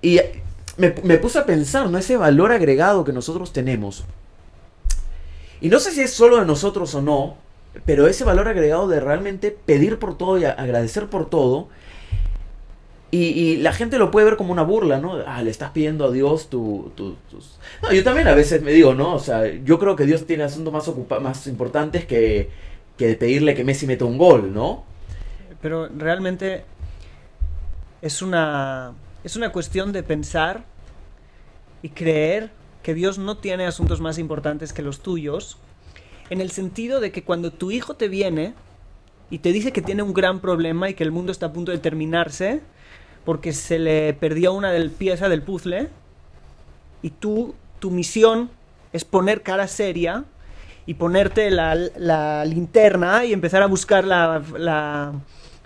y me, me, puse a pensar, ¿no? Ese valor agregado que nosotros tenemos. Y no sé si es solo de nosotros o no, pero ese valor agregado de realmente pedir por todo y agradecer por todo. Y, la gente lo puede ver como una burla, ¿no? Ah, le estás pidiendo a Dios tu, tus... No, yo también a veces me digo, ¿no? O sea, yo creo que Dios tiene asuntos más, más importantes que, que pedirle que Messi meta un gol, ¿no? Pero realmente es una, es una cuestión de pensar y creer que Dios no tiene asuntos más importantes que los tuyos, en el sentido de que cuando tu hijo te viene y te dice que tiene un gran problema y que el mundo está a punto de terminarse porque se le perdió una del pieza del puzzle y tú tu misión es poner cara seria y ponerte la, la linterna y empezar a buscar la, la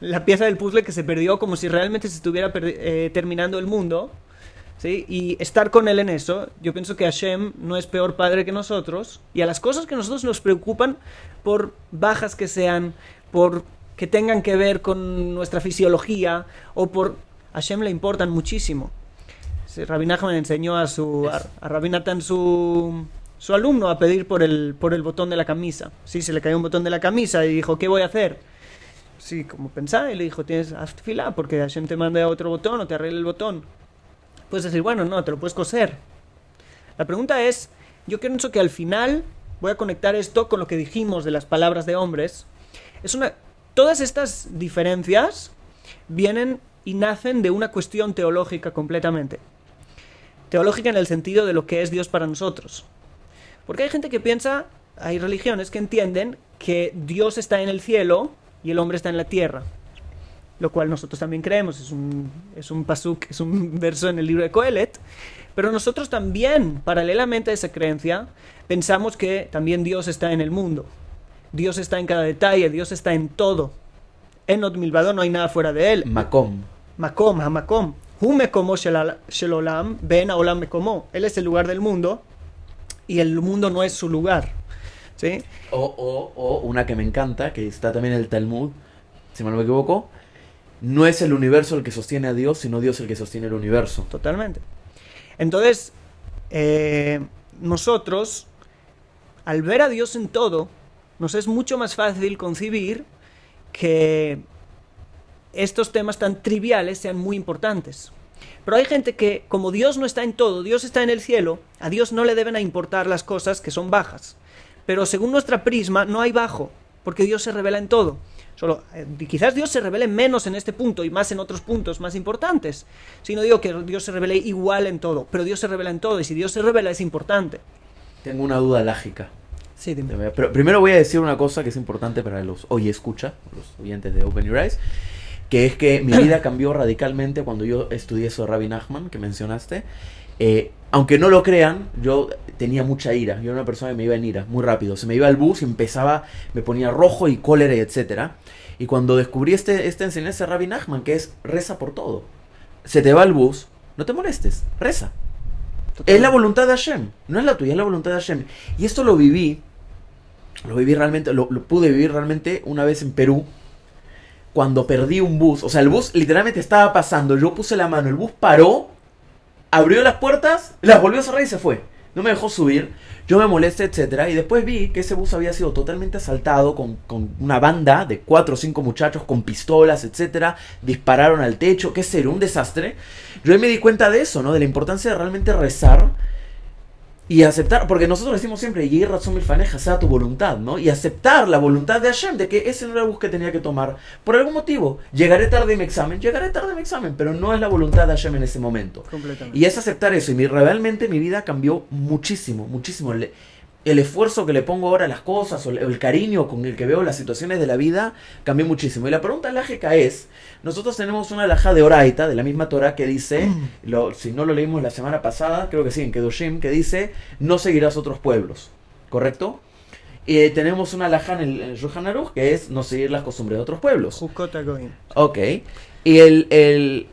la pieza del puzzle que se perdió como si realmente se estuviera eh, terminando el mundo. ¿sí? Y estar con él en eso, yo pienso que Hashem no es peor padre que nosotros. Y a las cosas que nosotros nos preocupan, por bajas que sean, por que tengan que ver con nuestra fisiología o por... Hashem le importan muchísimo. Rabbi Nachman enseñó a su a, a su, su alumno a pedir por el, por el botón de la camisa. Sí, se le cayó un botón de la camisa y dijo, ¿qué voy a hacer? Sí, como pensaba, y le dijo, tienes haz fila porque Hashem te manda otro botón o te arregle el botón. Puedes decir, bueno, no, te lo puedes coser. La pregunta es, yo pienso que al final voy a conectar esto con lo que dijimos de las palabras de hombres. Es una, todas estas diferencias vienen y nacen de una cuestión teológica completamente. Teológica en el sentido de lo que es Dios para nosotros. Porque hay gente que piensa, hay religiones que entienden que Dios está en el cielo y el hombre está en la tierra. Lo cual nosotros también creemos, es un, es un pasuk, es un verso en el libro de Coelet. Pero nosotros también, paralelamente a esa creencia, pensamos que también Dios está en el mundo. Dios está en cada detalle, Dios está en todo. En Not Milvado no hay nada fuera de él. Makom. Makom, Hamakom. Hume como Shelolam, Ben Olam me como. Él es el lugar del mundo y el mundo no es su lugar. ¿Sí? O, o, o una que me encanta, que está también en el Talmud, si mal no me equivoco, no es el universo el que sostiene a Dios, sino Dios el que sostiene el universo. Totalmente. Entonces, eh, nosotros, al ver a Dios en todo, nos es mucho más fácil concebir que estos temas tan triviales sean muy importantes. Pero hay gente que, como Dios no está en todo, Dios está en el cielo, a Dios no le deben a importar las cosas que son bajas. Pero según nuestra prisma, no hay bajo, porque Dios se revela en todo. Solo, eh, quizás Dios se revele menos en este punto y más en otros puntos más importantes. Si no digo que Dios se revele igual en todo, pero Dios se revela en todo y si Dios se revela es importante. Tengo una duda lógica. Sí, dime. Pero primero voy a decir una cosa que es importante para los hoy escucha, los oyentes de Open Your Eyes, que es que mi vida cambió radicalmente cuando yo estudié eso de Rabbi Nachman, que mencionaste. Eh, aunque no lo crean, yo tenía mucha ira. Yo era una persona que me iba en ira muy rápido. Se me iba al bus y empezaba, me ponía rojo y cólera y etcétera. Y cuando descubrí este, esta enseñanza de Rabbi Nachman, que es reza por todo. Se te va el bus, no te molestes, reza. Es la voluntad de Hashem, no es la tuya, es la voluntad de Hashem. Y esto lo viví, lo viví realmente, lo, lo pude vivir realmente una vez en Perú, cuando perdí un bus. O sea, el bus literalmente estaba pasando, yo puse la mano, el bus paró abrió las puertas, las volvió a cerrar y se fue. No me dejó subir, yo me molesté, etcétera, y después vi que ese bus había sido totalmente asaltado con, con una banda de cuatro o cinco muchachos con pistolas, etcétera, dispararon al techo, qué ser, un desastre. Yo ahí me di cuenta de eso, ¿no? De la importancia de realmente rezar y aceptar, porque nosotros decimos siempre, y razón milfaneja, sea tu voluntad, ¿no? Y aceptar la voluntad de Hashem, de que ese no era el bus que tenía que tomar. Por algún motivo, llegaré tarde en mi examen, llegaré tarde en mi examen, pero no es la voluntad de Hashem en ese momento. Y es aceptar eso, y mi, realmente mi vida cambió muchísimo, muchísimo el esfuerzo que le pongo ahora a las cosas o el cariño con el que veo las situaciones de la vida cambió muchísimo. Y la pregunta lógica es, nosotros tenemos una alhaja de Oraita, de la misma Torah, que dice, lo, si no lo leímos la semana pasada, creo que sí, en Kedoshim, que dice, no seguirás otros pueblos, ¿correcto? Y tenemos una alhaja en el, Aruch, que es no seguir las costumbres de otros pueblos. Ok. Y el, el,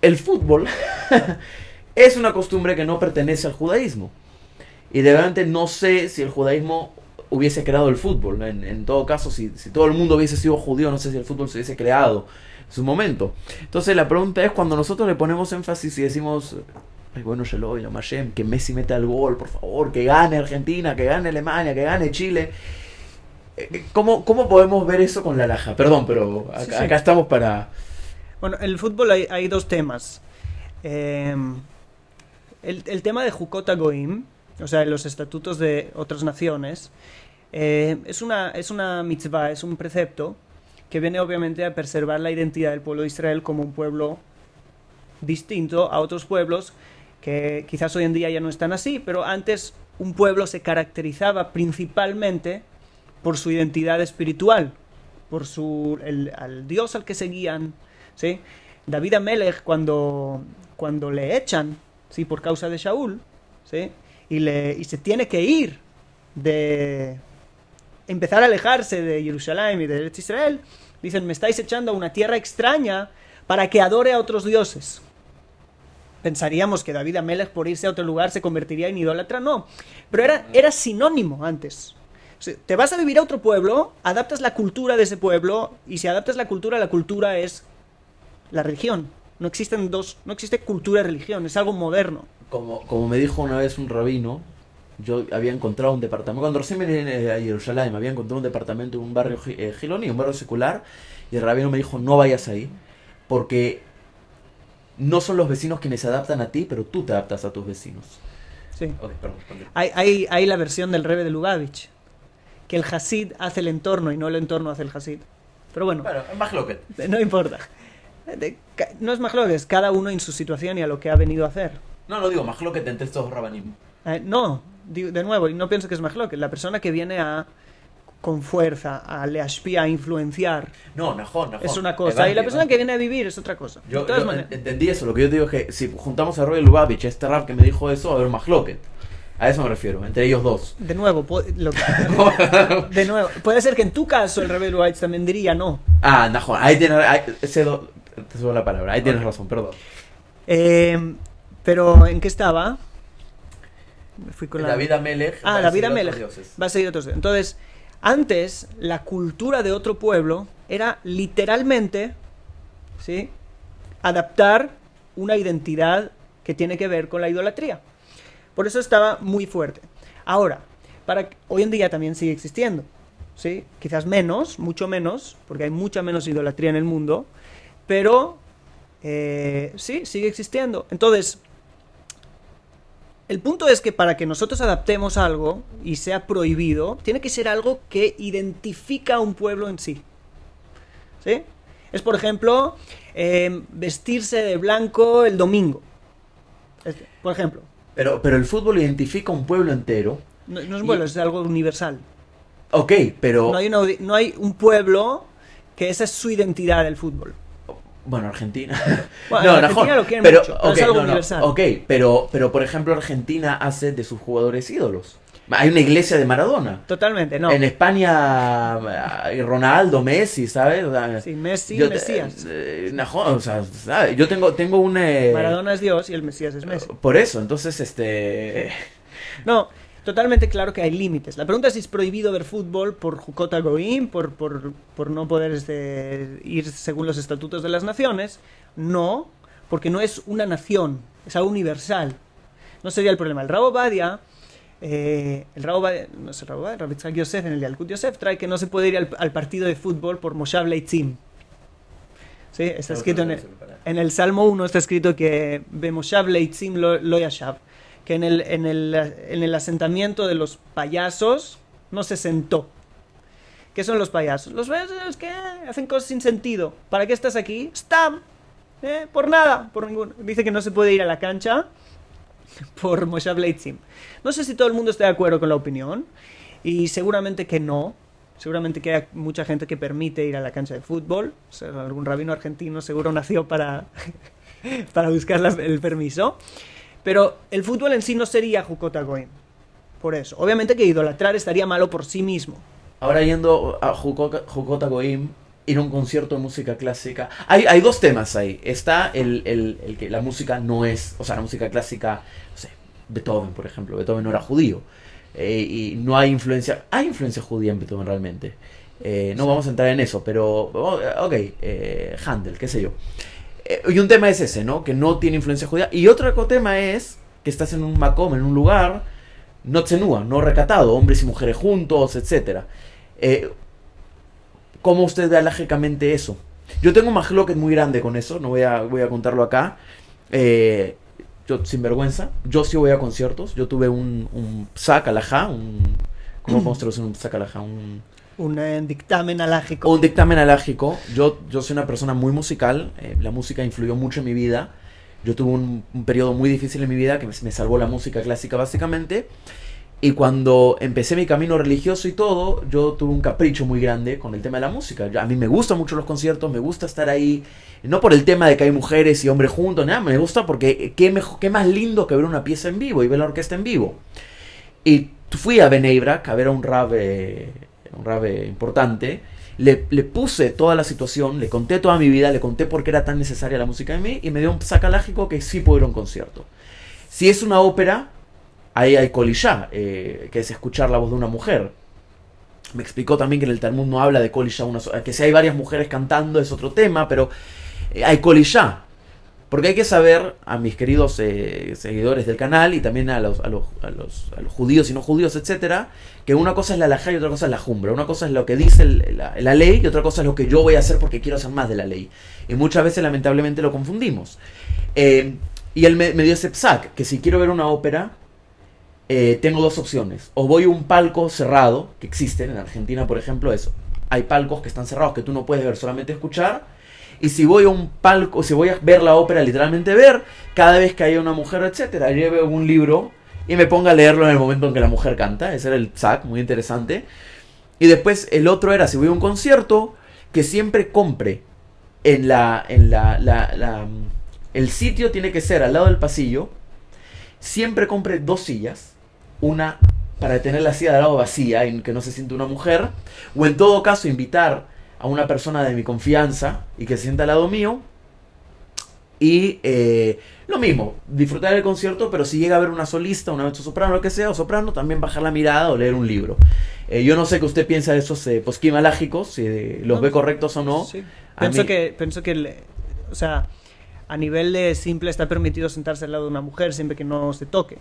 el fútbol es una costumbre que no pertenece al judaísmo. Y de verdad no sé si el judaísmo hubiese creado el fútbol. En, todo caso, si, todo el mundo hubiese sido judío, no sé si el fútbol se hubiese creado en su momento. Entonces la pregunta es cuando nosotros le ponemos énfasis y decimos, Ay, bueno, Sheloy, la Mashem, que Messi meta el gol, por favor, que gane Argentina, que gane Alemania, que gane Chile. Eh, eh, ¿Cómo, cómo podemos ver eso con la laja? Perdón, pero acá, estamos para... Bueno, en el fútbol hay, dos temas. Em, el, el, tema de Jukota Goim, o sea, en los estatutos de otras naciones, eh, es, una, es una mitzvah, es un precepto que viene obviamente a preservar la identidad del pueblo de Israel como un pueblo distinto a otros pueblos que quizás hoy en día ya no están así, pero antes un pueblo se caracterizaba principalmente por su identidad espiritual, por su el, al Dios al que seguían, ¿sí? David Amelech cuando cuando le echan, sí, por causa de Shaul, ¿sí? Y, se tiene que ir de empezar a alejarse de Jerusalén y de Israel, dicen, me estáis echando a una tierra extraña para que adore a otros dioses. Pensaríamos que David Amelech por irse a otro lugar se convertiría en idólatra, no. Pero era, era sinónimo antes. Te vas a vivir a otro pueblo, adaptas la cultura de ese pueblo, y si adaptas la cultura, la cultura es la religión. No existen dos, no existe cultura y religión, es algo moderno. Como, como me dijo una vez un rabino, yo había encontrado un departamento, cuando recién vine a Jerusalén, había encontrado un departamento en un barrio eh, giloni, un barrio secular, y el rabino me dijo, no vayas ahí, porque no son los vecinos quienes se adaptan a ti, pero tú te adaptas a tus vecinos. Sí. hay, hay, la versión del Rebe de Lubavitch, que el Hasid hace el entorno y no el entorno hace el Hasid. Pero bueno. Bueno, No importa. No es es cada uno en su situación y a lo que ha venido a hacer. No, no digo Mahloket entre estos rabanim. Eh, no, de nuevo, y no pienso que es Mahloket. La persona que viene a con fuerza, a le a influenciar. No, mejor, mejor. Es una cosa. y la persona que viene a vivir es otra cosa. Yo, entendí eso. Lo que yo digo es que si juntamos a Roy Lubavitch, este rap que me dijo eso, a haber más. A eso me refiero, entre ellos dos. De nuevo, de nuevo, puede ser que en tu caso el Rebel White también diría no. Ah, no, ahí tienes, ahí, la palabra, ahí tienes razón, perdón. Eh, pero, ¿en qué estaba? fui con la... vida Melech. Ah, la vida Melech. Va a seguir otros. Entonces, antes, la cultura de otro pueblo era literalmente, ¿sí? Adaptar una identidad que tiene que ver con la idolatría. Por eso estaba muy fuerte. Ahora, para, hoy en día también sigue existiendo, ¿sí? Quizás menos, mucho menos, porque hay mucha menos idolatría en el mundo, pero eh, sí, sigue existiendo. Entonces, el punto es que para que nosotros adaptemos algo y sea prohibido, tiene que ser algo que identifica a un pueblo en sí. ¿Sí? Es, por ejemplo, em, vestirse de blanco el domingo. Este, por ejemplo. Pero, pero el fútbol identifica a un pueblo entero. No, es un es algo universal. Ok, pero... No hay, no hay un pueblo que esa es su identidad del fútbol. Bueno, Argentina. Bueno, no, Argentina lo quieren pero, mucho, es algo universal. ok, pero, pero por ejemplo, Argentina hace de sus jugadores ídolos. Hay una iglesia de Maradona. Totalmente, no. En España, Ronaldo, Messi, ¿sabes? sí, Messi, yo, Mesías. Eh, o sea, ¿sabes? Yo tengo, tengo un... Eh, Maradona es Dios y el Mesías es Messi. Por eso, entonces, este... No, totalmente claro que hay límites. La pregunta es si es prohibido ver fútbol por Jukota Goim, por, por, no poder este, ir según los estatutos de las naciones. No, porque no es una nación, es algo universal. No sería el problema. El Rabo Badia, eh, el Rabo Badia, no sé, Rabo Badia, Rabitzak Yosef en el Yalkut Yosef trae que no se puede ir al, partido de fútbol por Moshav Leitzim. ¿Sí? Está escrito en el, en el Salmo 1, está escrito que Moshav Leitzim lo yashav que en el, en el, en el asentamiento de los payasos no se sentó. ¿Qué son los payasos? Los payasos que hacen cosas sin sentido. ¿Para qué estás aquí? Stam. ¿Eh? Por nada. Por ningún... Dice que no se puede ir a la cancha por Moshe Leitzim. No sé si todo el mundo está de acuerdo con la opinión. Y seguramente que no. Seguramente que hay mucha gente que permite ir a la cancha de fútbol. algún rabino argentino seguro nació para, para buscar el permiso. Pero el fútbol en sí no sería Jukota Goim. Por eso. Obviamente que idolatrar estaría malo por sí mismo. Ahora yendo a Jukota Goim, ir a un concierto de música clásica. Hay, hay dos temas ahí. Está el, el, que la música no es, o sea, la música clásica, no sé, Beethoven, por ejemplo. Beethoven no era judío. Eh, y no hay influencia, hay influencia judía en Beethoven realmente. Eh, no vamos a entrar en eso, pero, oh, ok, eh, Handel, qué sé yo. Eh, y un tema es ese, ¿no? Que no tiene influencia judía. Y otro tema es que estás en un macom, en un lugar, no tsenúa, no recatado, hombres y mujeres juntos, etc. Eh, ¿Cómo usted ve alágicamente eso? Yo tengo un majloquet muy grande con eso, no voy a, voy a contarlo acá. Eh, yo, sin vergüenza, yo sí voy a conciertos. Yo tuve un, un sac un... ¿Cómo podemos traducir un sac Un un eh, dictamen alágico. Un dictamen alágico. Yo, yo soy una persona muy musical. Eh, la música influyó mucho en mi vida. Yo tuve un, periodo muy difícil en mi vida que me, salvó la música clásica básicamente. Y cuando empecé mi camino religioso y todo, yo tuve un capricho muy grande con el tema de la música. a mí me gustan mucho los conciertos, me gusta estar ahí. No por el tema de que hay mujeres y hombres juntos, nada, me gusta porque eh, qué, mejor, qué más lindo que ver una pieza en vivo y ver la orquesta en vivo. Y fui a Benebrak a ver a un rap un rave importante, le, puse toda la situación, le conté toda mi vida, le conté por qué era tan necesaria la música de mí y me dio un sacalágico que sí puedo ir a un concierto. Si es una ópera, ahí hay colillá, eh, que es escuchar la voz de una mujer. Me explicó también que en el Talmud no habla de Kol una que si hay varias mujeres cantando es otro tema, pero eh, hay Kol porque hay que saber a mis queridos eh, seguidores del canal y también a los, judíos y no judíos, etcétera, que una cosa es la laja y otra cosa es la jumbra. Una cosa es lo que dice la, ley y otra cosa es lo que yo voy a hacer porque quiero hacer más de la ley. Y muchas veces, lamentablemente, lo confundimos. Eh, y él me, dio ese psac, que si quiero ver una ópera, eh, tengo dos opciones. O voy a un palco cerrado, que existen en Argentina, por ejemplo, eso. Hay palcos que están cerrados que tú no puedes ver, solamente escuchar y si voy a un palco, si voy a ver la ópera, literalmente ver, cada vez que haya una mujer, etcétera, lleve un libro y me ponga a leerlo en el momento en que la mujer canta. Ese era el sac, muy interesante. Y después el otro era, si voy a un concierto, que siempre compre en la, en la, la, el sitio tiene que ser al lado del pasillo. Siempre compre dos sillas. Una para tener la silla de lado vacía y que no se siente una mujer. O en todo caso invitar a una persona de mi confianza y que se sienta al lado mío. Y eh, lo mismo, disfrutar el concierto, pero si llega a ver una solista, una soprano, lo que sea, o soprano, también bajar la mirada o leer un libro. Eh, yo no sé qué usted piensa de esos eh, posquimalágicos, si los ve correctos o no. Pienso, que, pienso que, o sea, a nivel de simple está permitido sentarse al lado de una mujer siempre que no se toque.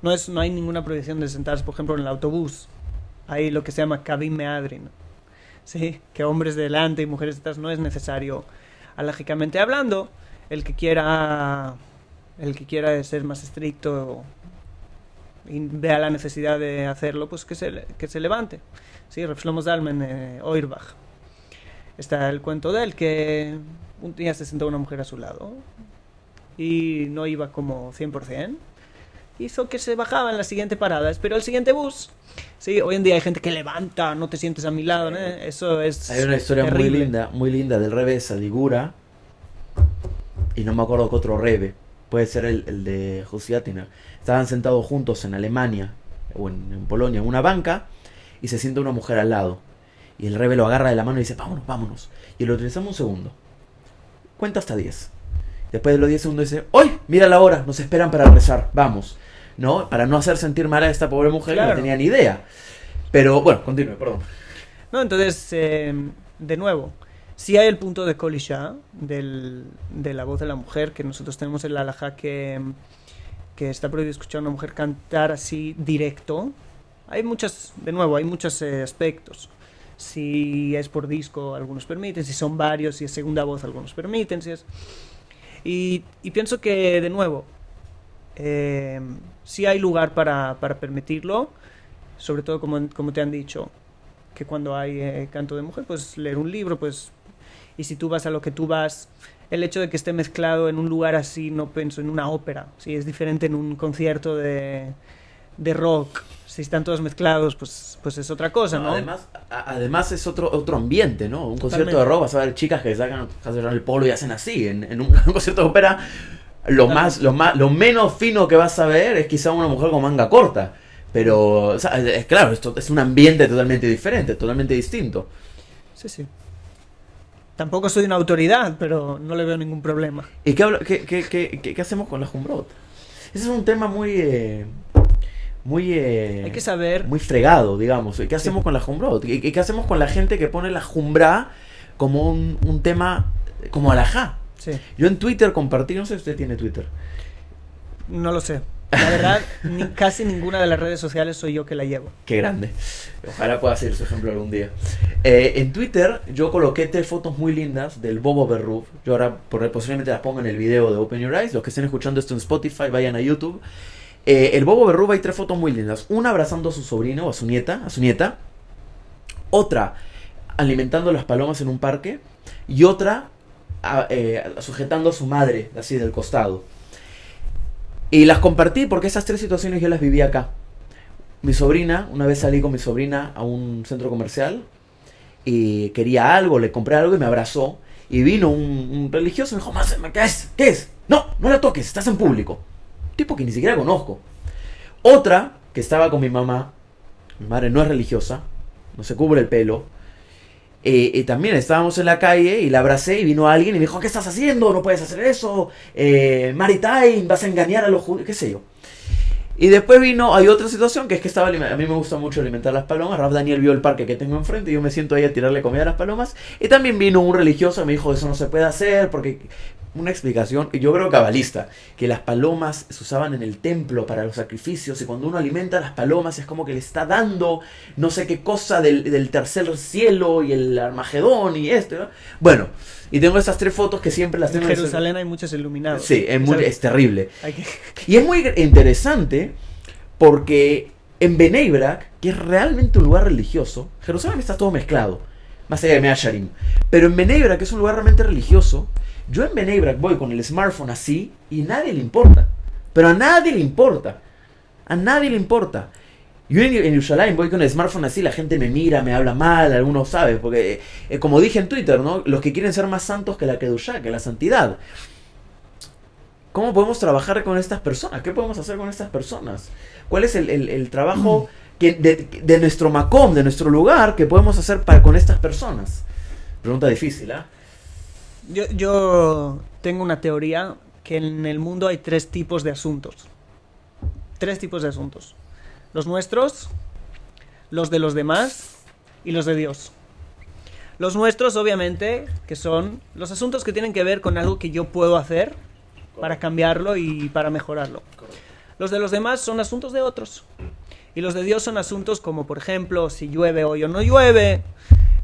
No, es, no hay ninguna prohibición de sentarse, por ejemplo, en el autobús. Hay lo que se llama cabin meadrin ¿sí? que hombres delante y mujeres detrás no es necesario. Alógicamente hablando, el que quiera el que quiera ser más estricto y vea la necesidad de hacerlo, pues que se, que se levante. Sí, Reflomo Dalmen eh, Oirbach. Está el cuento de él que un día se sentó una mujer a su lado y no iba como 100%. Hizo que se bajaba en la siguiente parada, esperó el siguiente bus Sí, hoy en día hay gente que levanta, no te sientes a mi lado, Eso es. Hay una historia muy linda, muy linda del revés, Aligura. Y no me acuerdo qué otro rebe. Puede ser el, de Josiatina. Estaban sentados juntos en Alemania o en, Polonia en una banca y se siente una mujer al lado. Y el rebe lo agarra de la mano y dice, vámonos, vámonos. Y lo utilizamos un segundo. Cuenta hasta 10. Después de los 10 segundos dice, ¡Hoy! Mira la hora, nos esperan para rezar, vamos. ¿No? Para no hacer sentir mal a esta pobre mujer que no tenía ni idea. Pero bueno, continúe, perdón. No, entonces, eh, de nuevo, si hay el punto de Kolisha, del, de la voz de la mujer, que nosotros tenemos en la alhaja que, que está prohibido escuchar a una mujer cantar así directo. Hay muchas, de nuevo, hay muchos eh, aspectos. Si es por disco, algunos permiten, si son varios, si es segunda voz, algunos permiten, si es... Y, y pienso que, de nuevo, eh, sí hay lugar para, para permitirlo, sobre todo como, como, te han dicho, que cuando hay eh, canto de mujer, pues leer un libro, pues, y si tú vas a lo que tú vas, el hecho de que esté mezclado en un lugar así, no pienso en una ópera, si es diferente en un concierto de, de rock, si están todos mezclados, pues, pues es otra cosa, ¿no? Además, además es otro, otro ambiente, ¿no? Un concierto de rock, vas a ver chicas que sacan, el polo y hacen así, en, en un concierto de ópera lo más, lo más, lo menos fino que vas a ver es quizá una mujer con manga corta. Pero, es claro, esto es un ambiente totalmente diferente, totalmente distinto. Sí, sí. Tampoco soy una autoridad, pero no le veo ningún problema. ¿Y qué, qué, qué, qué hacemos con la Jumbrot? Ese es un tema muy... Eh, muy... Eh, Hay que saber... Muy fregado, digamos. ¿Qué hacemos con la Jumbrot? ¿Y qué hacemos con la gente que pone la Jumbra como un, un tema como alajá? Yo en Twitter compartí, no sé si usted tiene Twitter. No lo sé. La verdad, casi ninguna de las redes sociales soy yo que la llevo. Qué grande. Ojalá pueda ser su ejemplo algún día. Eh, en Twitter yo coloqué tres fotos muy lindas del Bobo Berruf. Yo ahora posiblemente las pongo en el video de Open Your Eyes. Los que estén escuchando esto en Spotify, vayan a YouTube. Eh, el Bobo Berruf hay tres fotos muy lindas. Una abrazando a su sobrino o a su nieta, a su nieta. Otra alimentando las palomas en un parque. Y otra eh, sujetando a su madre, así del costado. Y las compartí porque esas tres situaciones yo las viví acá. Mi sobrina, una vez salí con mi sobrina a un centro comercial y quería algo, le compré algo y me abrazó. Y vino un, religioso y me dijo, ¿qué es? ¿Qué es? No, no la toques, estás en público. Tipo que ni siquiera conozco. Otra, que estaba con mi mamá, mi madre no es religiosa, no se cubre el pelo, eh, también estábamos en la calle y la abracé y vino alguien y me dijo, ¿qué estás haciendo? No puedes hacer eso. Eh, Maritime, vas a engañar a los judíos, qué sé yo. Y después vino, hay otra situación que es que estaba, a mí me gusta mucho alimentar las palomas. Raf Daniel vio el parque que tengo enfrente y yo me siento ahí a tirarle comida a las palomas. Y también vino un religioso y me dijo, eso no se puede hacer porque una explicación, y yo creo cabalista, que las palomas se usaban en el templo para los sacrificios y cuando uno alimenta a las palomas es como que le está dando no sé qué cosa del, tercer cielo y el Armagedón y esto. Bueno, y tengo estas tres fotos que siempre las tengo en Jerusalén hay muchos iluminados. Sí, es, muy, es terrible. Y es muy interesante porque en Benebrak, que es realmente un lugar religioso, Jerusalén está todo mezclado, más allá de Measharim, pero en Benebrak, que es un lugar realmente religioso, yo en Benebrak voy con el smartphone así y nadie le importa. Pero a nadie le importa. A nadie le importa. Yo en, en voy con el smartphone así, la gente me mira, me habla mal, algunos saben, porque eh, como dije en Twitter, ¿no? Los que quieren ser más santos que la Kedushá, que la santidad. ¿Cómo podemos trabajar con estas personas? ¿Qué podemos hacer con estas personas? ¿Cuál es el, trabajo que de, nuestro macom, de nuestro lugar, que podemos hacer para, con estas personas? Pregunta difícil, ¿ah? Yo, yo tengo una teoría que en el mundo hay tres tipos de asuntos. Tres tipos de asuntos. Los nuestros, los de los demás y los de Dios. Los nuestros, obviamente, que son los asuntos que tienen que ver con algo que yo puedo hacer para cambiarlo y para mejorarlo. Los de los demás son asuntos de otros. Y los de Dios son asuntos como, por ejemplo, si llueve hoy o no llueve,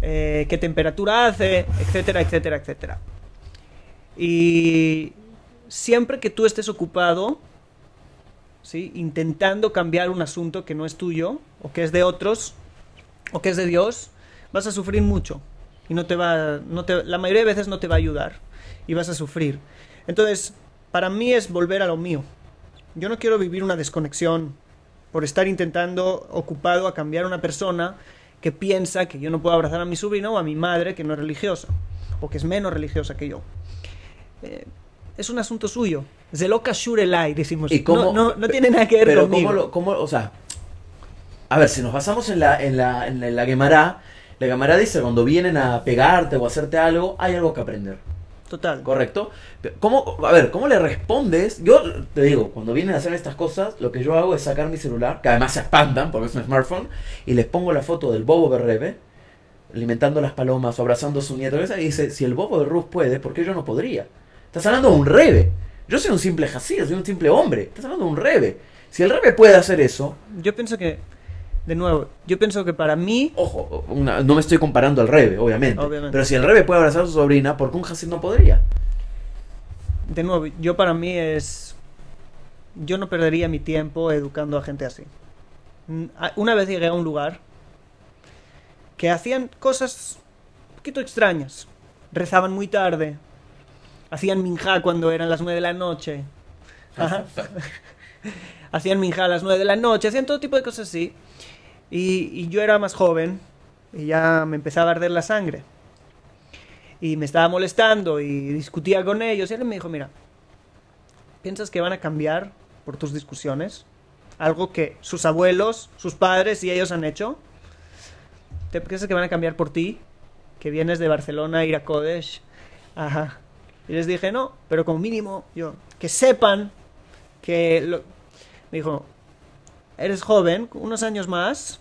eh, qué temperatura hace, etcétera, etcétera, etcétera. Y siempre que tú estés ocupado, ¿sí? intentando cambiar un asunto que no es tuyo, o que es de otros, o que es de Dios, vas a sufrir mucho. Y no te va, no te, la mayoría de veces no te va a ayudar. Y vas a sufrir. Entonces, para mí es volver a lo mío. Yo no quiero vivir una desconexión por estar intentando ocupado a cambiar a una persona que piensa que yo no puedo abrazar a mi sobrino o a mi madre que no es religiosa o que es menos religiosa que yo. Eh, es un asunto suyo. Zeloka Shurelai, decimos. ¿Y no, no, tiene nada que ver pero conmigo. Cómo o sea, a ver, si nos basamos en la, en la, en la Gemara, la Gemara dice cuando vienen a pegarte o a hacerte algo, hay algo que aprender. Total. ¿Correcto? ¿Cómo, a ver, ¿cómo le respondes? Yo te digo, cuando vienen a hacer estas cosas, lo que yo hago es sacar mi celular, que además se espantan porque es un smartphone, y les pongo la foto del bobo Berrebe, alimentando las palomas o abrazando a su nieto, y dice, si el bobo de Ruth puede, ¿por qué yo no podría? Estás hablando de un rebe. Yo soy un simple jacía, soy un simple hombre. Estás hablando de un rebe. Si el rebe puede hacer eso... Yo pienso que, de nuevo, yo pienso que para mí... Ojo, no me estoy comparando al rebe, obviamente, Pero si el rebe puede abrazar a su sobrina, ¿por qué un jacía no podría? De nuevo, yo para mí es... Yo no perdería mi tiempo educando a gente así. Una vez llegué a un lugar que hacían cosas un poquito extrañas. Rezaban muy tarde, Hacían minja cuando eran las 9 de la noche. hacían minja a las 9 de la noche, hacían todo tipo de cosas así. Y, yo era más joven y ya me empezaba a arder la sangre. Y me estaba molestando y discutía con ellos. Y él me dijo, mira, ¿piensas que van a cambiar por tus discusiones? Algo que sus abuelos, sus padres y ellos han hecho. ¿Te piensas que van a cambiar por ti? Que vienes de Barcelona a ir a Kodesh. Y les dije, no, pero como mínimo, yo, que sepan que... Lo... Me dijo, eres joven, unos años más,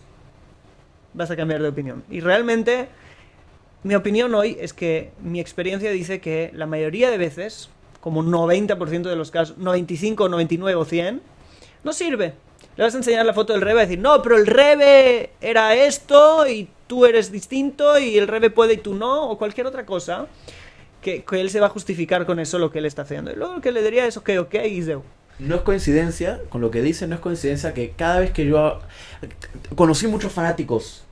vas a cambiar de opinión. Y realmente, mi opinión hoy es que mi experiencia dice que la mayoría de veces, como 90% de los casos, 95, 99 o 100, no sirve. Le vas a enseñar la foto del Rebe y decir, no, pero el Rebe era esto y tú eres distinto y el Rebe puede y tú no, o cualquier otra cosa que, él se va a justificar con eso lo que él está haciendo. Y luego lo que le diría es, ok, ok, Isdeu. No es coincidencia, con lo que dice, no es coincidencia que cada vez que yo conocí muchos fanáticos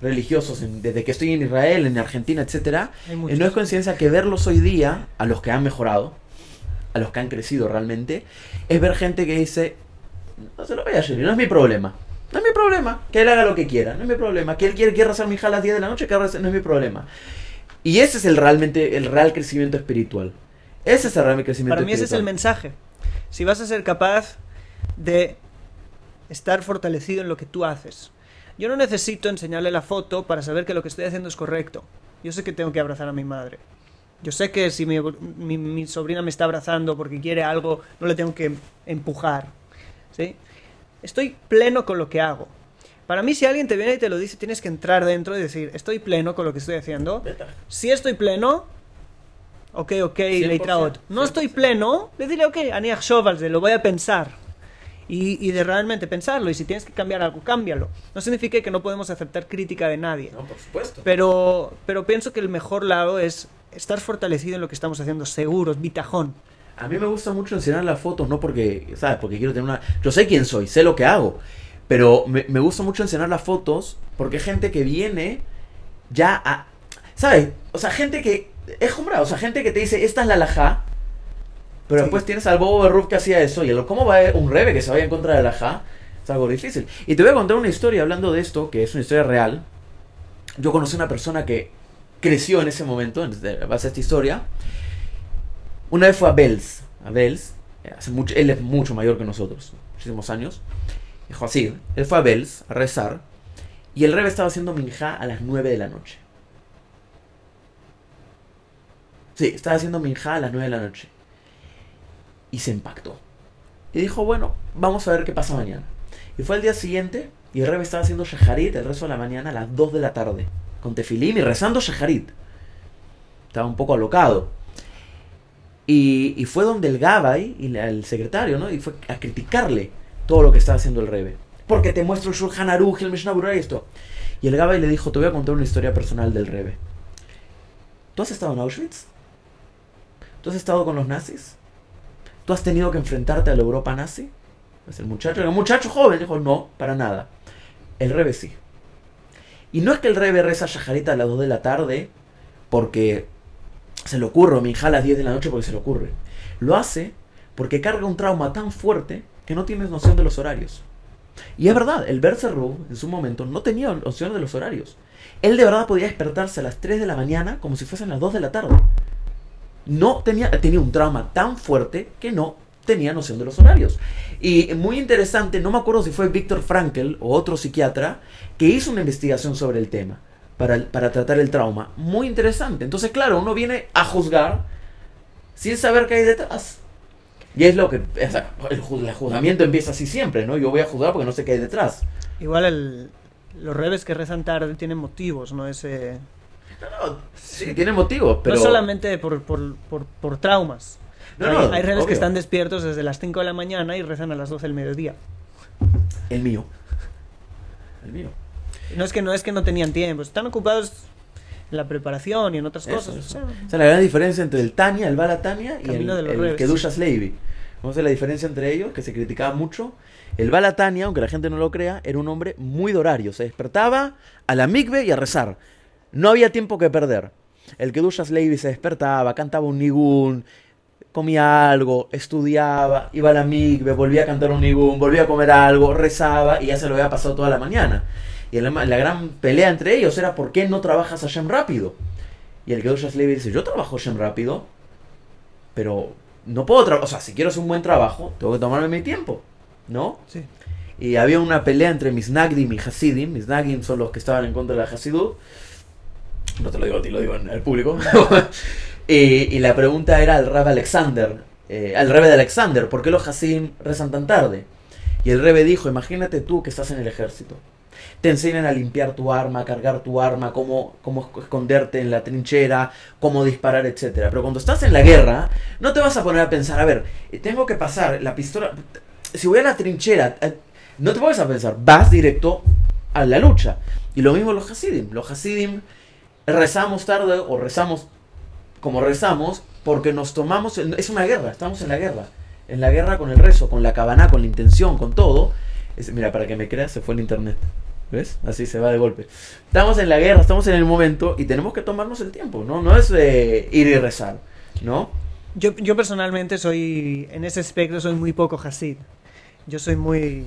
religiosos desde que estoy en Israel, en Argentina, etcétera, no es coincidencia que verlos hoy día, a los que han mejorado, a los que han crecido realmente, es ver gente que dice, no se lo vaya a no es mi problema. No es mi problema, que él haga lo que quiera, no es mi problema. Que él quiere, quiera hacer mi hija a las 10 de la noche, que no es mi problema. Y ese es el realmente el real crecimiento espiritual. Ese es el real crecimiento Para mí ese es el mensaje. Si vas a ser capaz de estar fortalecido en lo que tú haces. Yo no necesito enseñarle la foto para saber que lo que estoy haciendo es correcto. Yo sé que tengo que abrazar a mi madre. Yo sé que si mi, mi, sobrina me está abrazando porque quiere algo, no le tengo que empujar. ¿sí? estoy pleno con lo que hago. Para mí, si alguien te viene y te lo dice, tienes que entrar dentro y decir, estoy pleno con lo que estoy haciendo. Si estoy pleno, ok, ok, Leitraot. No estoy pleno, le diré, ok, Aniach Shovalze, lo voy a pensar. Y, y, de realmente pensarlo. Y si tienes que cambiar algo, cámbialo. No significa que no podemos aceptar crítica de nadie. No, por supuesto. Pero, pero pienso que el mejor lado es estar fortalecido en lo que estamos haciendo, seguros, bitajón. A mí me gusta mucho enseñar las fotos, no porque, ¿sabes? Porque quiero tener una... Yo sé quién soy, sé lo que hago. Pero me, me gusta mucho enseñar las fotos porque hay gente que viene ya a... ¿Sabes? O sea, gente que... Es jumbra, o sea, gente que te dice, esta es la laja. Pero Sí. después tienes al Bobo Berruf que hacía eso. Y el, ¿cómo va un rebe que se vaya en contra de la laja? Es algo difícil. Y te voy a contar una historia hablando de esto, que es una historia real. Yo conocí una persona que creció en ese momento, en base a esta historia. Una vez fue a Bells. A Bells. Hace mucho, él es mucho mayor que nosotros. Muchísimos años. Dijo así. Él fue a Bells a rezar. Y el rebe estaba haciendo minjá a las 9 de la noche. Sí, estaba haciendo minjá a las 9 de la noche. Y se impactó. Y dijo, bueno, vamos a ver qué pasa mañana. Y fue al día siguiente y el rebe estaba haciendo shaharit el resto de la mañana a las 2 de la tarde. Con tefilim y rezando shaharit. Estaba un poco alocado. Y, y fue donde el Gabay, y el secretario, ¿no? Y fue a criticarle todo lo que estaba haciendo el rebe. Porque te muestro el Shulchan Aruch, el Mishnah Berurah y esto. Y el Gabay le dijo, te voy a contar una historia personal del rebe. ¿Tú has estado en Auschwitz? ¿Tú has estado con los nazis? ¿Tú has tenido que enfrentarte a la Europa nazi? Pues el muchacho, el muchacho joven dijo, no, para nada. El rebe sí. Y no es que el rebe reza shaharita a las 2 de la tarde porque se le ocurre, o minjá a las 10 de la noche porque se le ocurre. Lo hace porque carga un trauma tan fuerte que no tienes noción de los horarios. Y es verdad, el Berserru en su momento no tenía noción de los horarios. Él de verdad podía despertarse a las 3 de la mañana como si fuesen las 2 de la tarde. No tenía, tenía un trauma tan fuerte que no tenía noción de los horarios. Y muy interesante, no me acuerdo si fue Víctor Frankel o otro psiquiatra que hizo una investigación sobre el tema para, para tratar el trauma. Muy interesante. Entonces, claro, uno viene a juzgar sin saber qué hay detrás. Y es lo que... o sea, el, ju- el juzgamiento empieza así siempre, ¿no? Yo voy a juzgar porque no sé qué hay detrás. Igual los rebes que rezan tarde tienen motivos, ¿no? Ese, No, no, sí, tiene motivo, pero... No solamente por, por, por, por traumas. No, hay, no, hay obvio. que están despiertos desde las 5 de la mañana y rezan a las 12 del mediodía. El mío. El mío. No es que no es que no tenían tiempo, están ocupados en la preparación y en otras Eso, cosas. eso. o sea, la gran diferencia entre el Tania, el Bala Tania y el, Camino el Rebes. Kedushas Levi. Vamos a ver la diferencia entre ellos, que se criticaba mucho. El Bala Tania, aunque la gente no lo crea, era un hombre muy de horario. Se despertaba a la mikve y a rezar. No había tiempo que perder. El Kedushas Levi se despertaba, cantaba un nigún, comía algo, estudiaba, iba a la mikve, volvía a cantar un nigún, volvía a comer algo, rezaba y ya se lo había pasado toda la mañana. Y la, la gran pelea entre ellos era por qué no trabajas a Shem rápido. Y el Kedushas Levi dice, yo trabajo Shem rápido, pero no puedo trabajar, o sea, si quiero hacer un buen trabajo, tengo que tomarme mi tiempo, ¿no? sí. Y había una pelea entre Misnagdim y Hasidim. Misnagdim son los que estaban en contra de la Hasidut. No te lo digo a ti, lo digo en el público. y, y la pregunta era al Rab Alexander, eh, al Rebe de Alexander, ¿por qué los Hasidim rezan tan tarde? Y el Rebe dijo, imagínate tú que estás en el ejército. Te enseñan a limpiar tu arma, cargar tu arma, cómo, cómo esconderte en la trinchera, cómo disparar, etc. Pero cuando estás en la guerra, no te vas a poner a pensar, a ver, tengo que pasar la pistola... Si voy a la trinchera, eh, no te pones a pensar, vas directo a la lucha. Y lo mismo los Hasidim. Los Hasidim rezamos tarde o rezamos como rezamos porque nos tomamos... Es una guerra, estamos en la guerra. En la guerra con el rezo, con la cabana, con la intención, con todo. Es- mira, para que me creas, se fue el internet. ¿Ves? Así se va de golpe. Estamos en la guerra, estamos en el momento y tenemos que tomarnos el tiempo, ¿no? No es eh, ir y rezar, ¿no? Yo, yo personalmente soy, en ese aspecto, soy muy poco Hasid. Yo soy muy...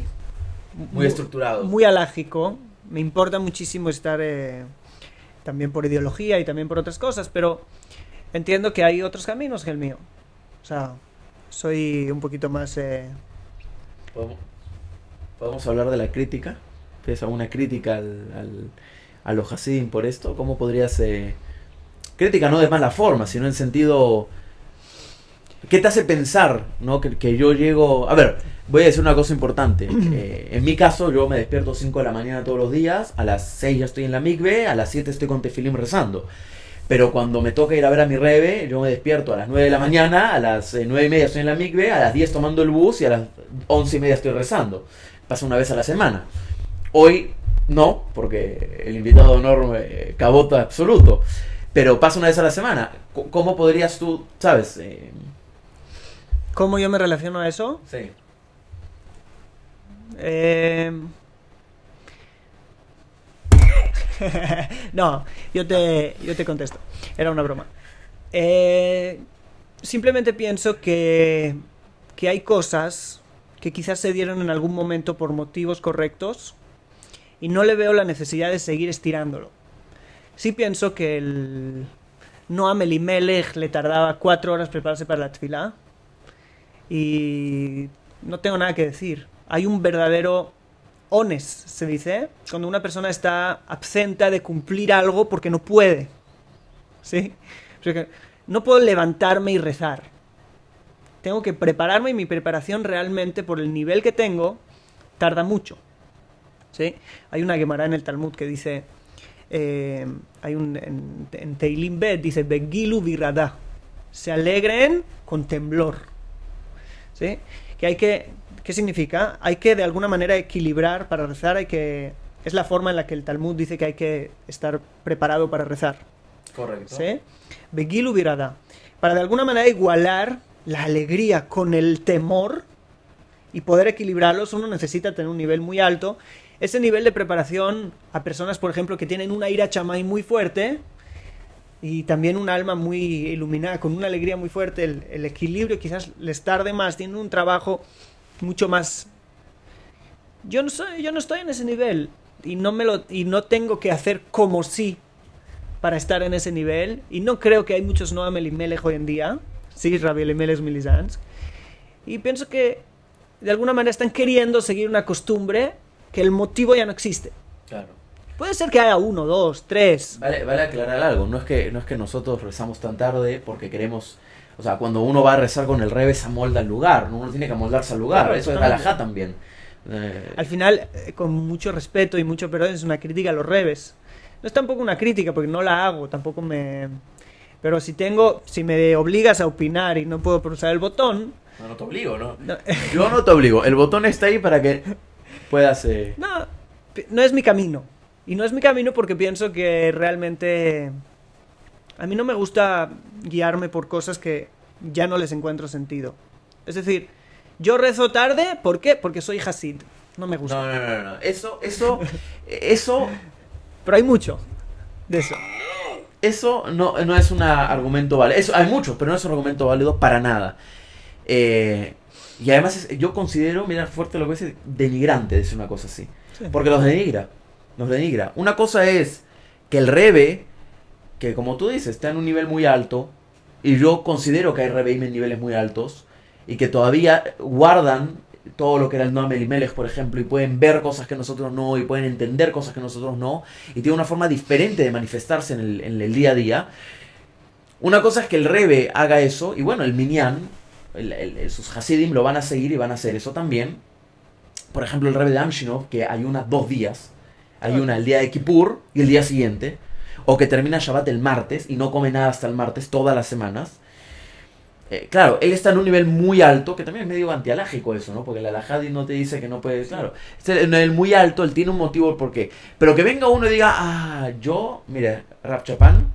Muy estructurado. Muy alágico. Me importa muchísimo estar eh, también por ideología y también por otras cosas, pero entiendo que hay otros caminos que el mío. O sea, soy un poquito más... eh, ¿Podemos, podemos hablar de la crítica? ¿Tienes alguna crítica al, al- a por esto? ¿Cómo podrías... eh, Crítica no de mala forma, sino en sentido... ¿Qué te hace pensar, no? Que, que yo llego... A ver, voy a decir una cosa importante. Eh, en mi caso, yo me despierto 5 de la mañana todos los días, a las 6 ya estoy en la migbe, a las 7 estoy con tefilim rezando. Pero cuando me toca ir a ver a mi rebe, yo me despierto a las 9 de la mañana, a las eh, 9 y media estoy en la migbe, a las 10 tomando el bus y a las 11 y media estoy rezando. Pasa una vez a la semana. Hoy no, porque el invitado de honor eh, cabota absoluto. Pero pasa una vez a la semana. ¿Cómo podrías tú, sabes? Eh, ¿Cómo yo me relaciono a eso? sí. Eh... no, yo te, yo te contesto. Era una broma. Eh, simplemente pienso que, que hay cosas que quizás se dieron en algún momento por motivos correctos y no le veo la necesidad de seguir estirándolo. Sí pienso que el Noam Elimelech le tardaba cuatro horas prepararse para la tefilá y no tengo nada que decir. Hay un verdadero ones, se dice, cuando una persona está absenta de cumplir algo porque no puede. ¿Sí? No puedo levantarme y rezar. Tengo que prepararme y mi preparación realmente, por el nivel que tengo, tarda mucho. ¿Sí? Hay una Gemara en el Talmud que dice, eh, hay un, en, en Teilim Bet, dice, Begilu virada. Se alegren con temblor. ¿Sí? Que hay que, ¿qué significa? Hay que de alguna manera equilibrar para rezar, hay que, es la forma en la que el Talmud dice que hay que estar preparado para rezar. Correcto. ¿Sí? Begilu virada. Para de alguna manera igualar la alegría con el temor y poder equilibrarlos, uno necesita tener un nivel muy alto. Ese nivel de preparación a personas, por ejemplo, que tienen una ira chamay muy fuerte y también un alma muy iluminada, con una alegría muy fuerte, el, el equilibrio quizás les tarde más, tienen un trabajo mucho más... Yo no, soy, yo no estoy en ese nivel y no, me lo, y no tengo que hacer como si para estar en ese nivel. Y no creo que hay muchos Noam Elimelech hoy en día. Sí, Rabbi Elimelech Milizans. Y pienso que de alguna manera están queriendo seguir una costumbre que el motivo ya no existe. Claro. Puede ser que haya uno, dos, tres. Vale, vale aclarar algo, no es que no es que nosotros rezamos tan tarde porque queremos, o sea, cuando uno va a rezar con el rebe se amolda al lugar, ¿no? uno tiene que amoldarse al lugar, Claro, eso es galajá también. Eh, Al final, eh, con mucho respeto y mucho perdón, es una crítica a los reves. No es tampoco una crítica porque no la hago, tampoco me... Pero si tengo, si me obligas a opinar y no puedo pulsar el botón, no, no te obligo, ¿no? no, Yo no te obligo, el botón está ahí para que puedas... eh, No, no es mi camino. Y no es mi camino porque pienso que realmente a mí no me gusta guiarme por cosas que ya no les encuentro sentido. Es decir, yo rezo tarde, ¿por qué? Porque soy Hasid. No me gusta. No, no, no, no, eso, eso, eso, Pero hay mucho de eso. eso no, no es un argumento válido, eso, hay muchos, pero no es un argumento válido para nada. Eh, y además es- yo considero, mira, fuerte lo que es denigrante decir una cosa así. Sí. Porque los denigra. Los denigra. Una cosa es que el rebe, que como tú dices, está en un nivel muy alto, y yo considero que hay rebeim en niveles muy altos, y que todavía guardan todo lo que era el Noam Elimelech, por ejemplo, y pueden ver cosas que nosotros no, y pueden entender cosas que nosotros no, y tiene una forma diferente de manifestarse en el, día a día. Una cosa es que el Rebe haga eso, y bueno, el Minyan, sus Hasidim lo van a seguir y van a hacer eso también. Por ejemplo, el Rebe de Amshinov, que ayuna dos días, ayuna el día de Kippur y el día siguiente, o que termina Shabbat el martes y no come nada hasta el martes todas las semanas. Eh, claro, él está en un nivel muy alto, que también es medio antialágico eso, ¿no? Porque la alajadi no te dice que no puedes, claro. Está en el muy alto, él tiene un motivo por qué. Pero que venga uno y diga, ah, yo, mire, Rab Chapan,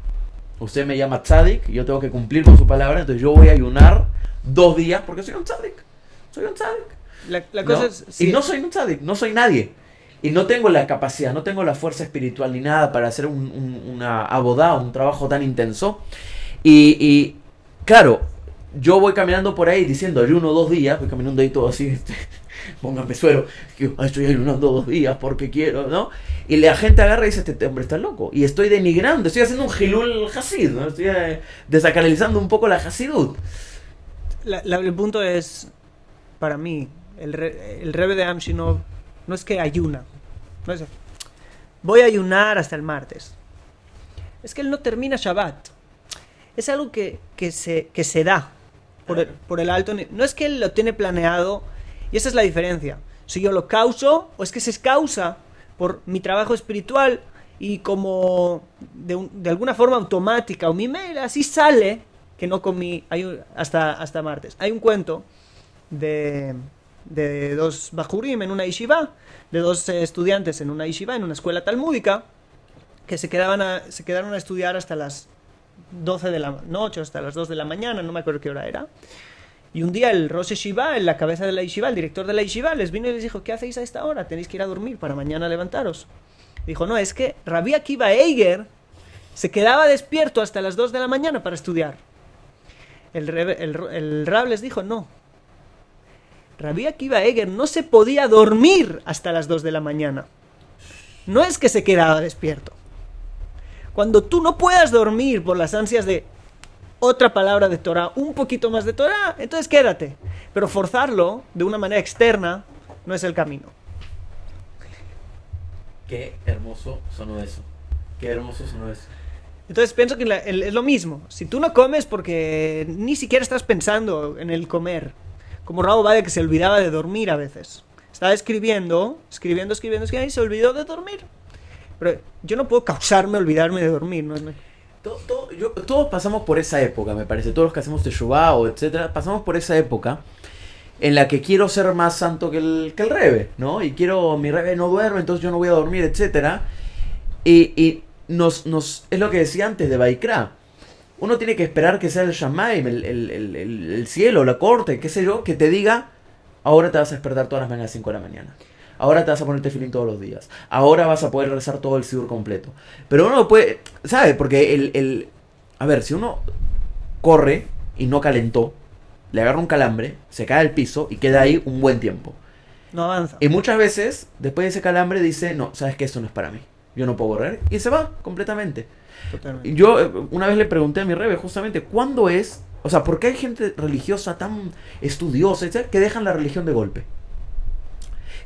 usted me llama tzadik, yo tengo que cumplir con su palabra, entonces yo voy a ayunar dos días porque soy un tzadik. Soy un tzadik. La, la cosa ¿no? es... sí, Y no soy un tzadik, no soy nadie. Y no tengo la capacidad, no tengo la fuerza espiritual ni nada para hacer un, un- una abodá, un trabajo tan intenso. Y, claro, yo voy caminando por ahí diciendo ayuno dos días, voy caminando ahí todo así, este, póngame suero, que "Ay, estoy ayunando dos días porque quiero, ¿no? Y la gente agarra y dice, este hombre está loco. Y estoy denigrando, estoy haciendo un gilul hasid, ¿no? Estoy eh, desacralizando un poco la hasidut. la- la- el punto es, para mí, el, el rebe de Amshinov no es que ayuna. No es, voy a ayunar hasta el martes. Es que él no termina Shabbat. Es algo que, que se, que se da. por el, por el alto. No es que él lo tiene planeado, y esa es la diferencia. Si yo lo causo, o es que se causa por mi trabajo espiritual y como de, de alguna forma automática, o mi mail así sale, que no comí hay hasta, hasta martes. Hay un cuento de, de dos bajurim en una yeshiva, de dos estudiantes en una yeshiva, en una escuela talmúdica, que se, quedaban se quedaron a estudiar hasta las 12 de la noche, hasta las 2 de la mañana, no me acuerdo qué hora era. Y un día el Rosh Yeshiva, en la cabeza de la Yeshiva, el director de la Yeshiva, les vino y les dijo, ¿qué hacéis a esta hora? Tenéis que ir a dormir para mañana levantaros. Dijo, no, es que Rabbi Akiva Eiger se quedaba despierto hasta las 2 de la mañana para estudiar. El, el Rab les dijo, no. Rabbi Akiva Eiger no se podía dormir hasta las 2 de la mañana. No es que se quedaba despierto. Cuando tú no puedas dormir por las ansias de otra palabra de Torah, un poquito más de Torah, entonces quédate. Pero forzarlo de una manera externa no es el camino. Qué hermoso sonó eso. Qué hermoso sonó eso. Entonces pienso que es lo mismo. Si tú no comes porque ni siquiera estás pensando en el comer, como Rabo Bade que se olvidaba de dormir a veces. Estaba escribiendo, escribiendo, escribiendo, escribiendo y se olvidó de dormir. Pero yo no puedo causarme olvidarme de dormir. ¿no? todos pasamos por esa época, me parece. Todos los que hacemos Teshuvah o etcétera, pasamos por esa época en la que quiero ser más santo que el, que el Rebe, ¿no? Y quiero, mi Rebe no duerme, entonces yo no voy a dormir, etcétera. Y, nos, nos, es lo que decía antes de Baikra. Uno tiene que esperar que sea el Shamaim, el, el, el, cielo, la corte, qué sé yo, que te diga, ahora te vas a despertar todas las mañanas a las 5 de la mañana. Ahora te vas a poner tefilín todos los días. Ahora vas a poder rezar todo el sidur completo. Pero uno puede, ¿sabe? Porque el, el, a ver, si uno corre y no calentó, le agarra un calambre, se cae al piso y queda ahí un buen tiempo. No avanza. Y muchas veces, después de ese calambre, dice, no, sabes que esto no es para mí. Yo no puedo correr. Y se va completamente. Totalmente. Yo eh, una vez le pregunté a mi rebe justamente, ¿cuándo es? O sea, ¿por qué hay gente religiosa tan estudiosa, etcétera, que dejan la religión de golpe?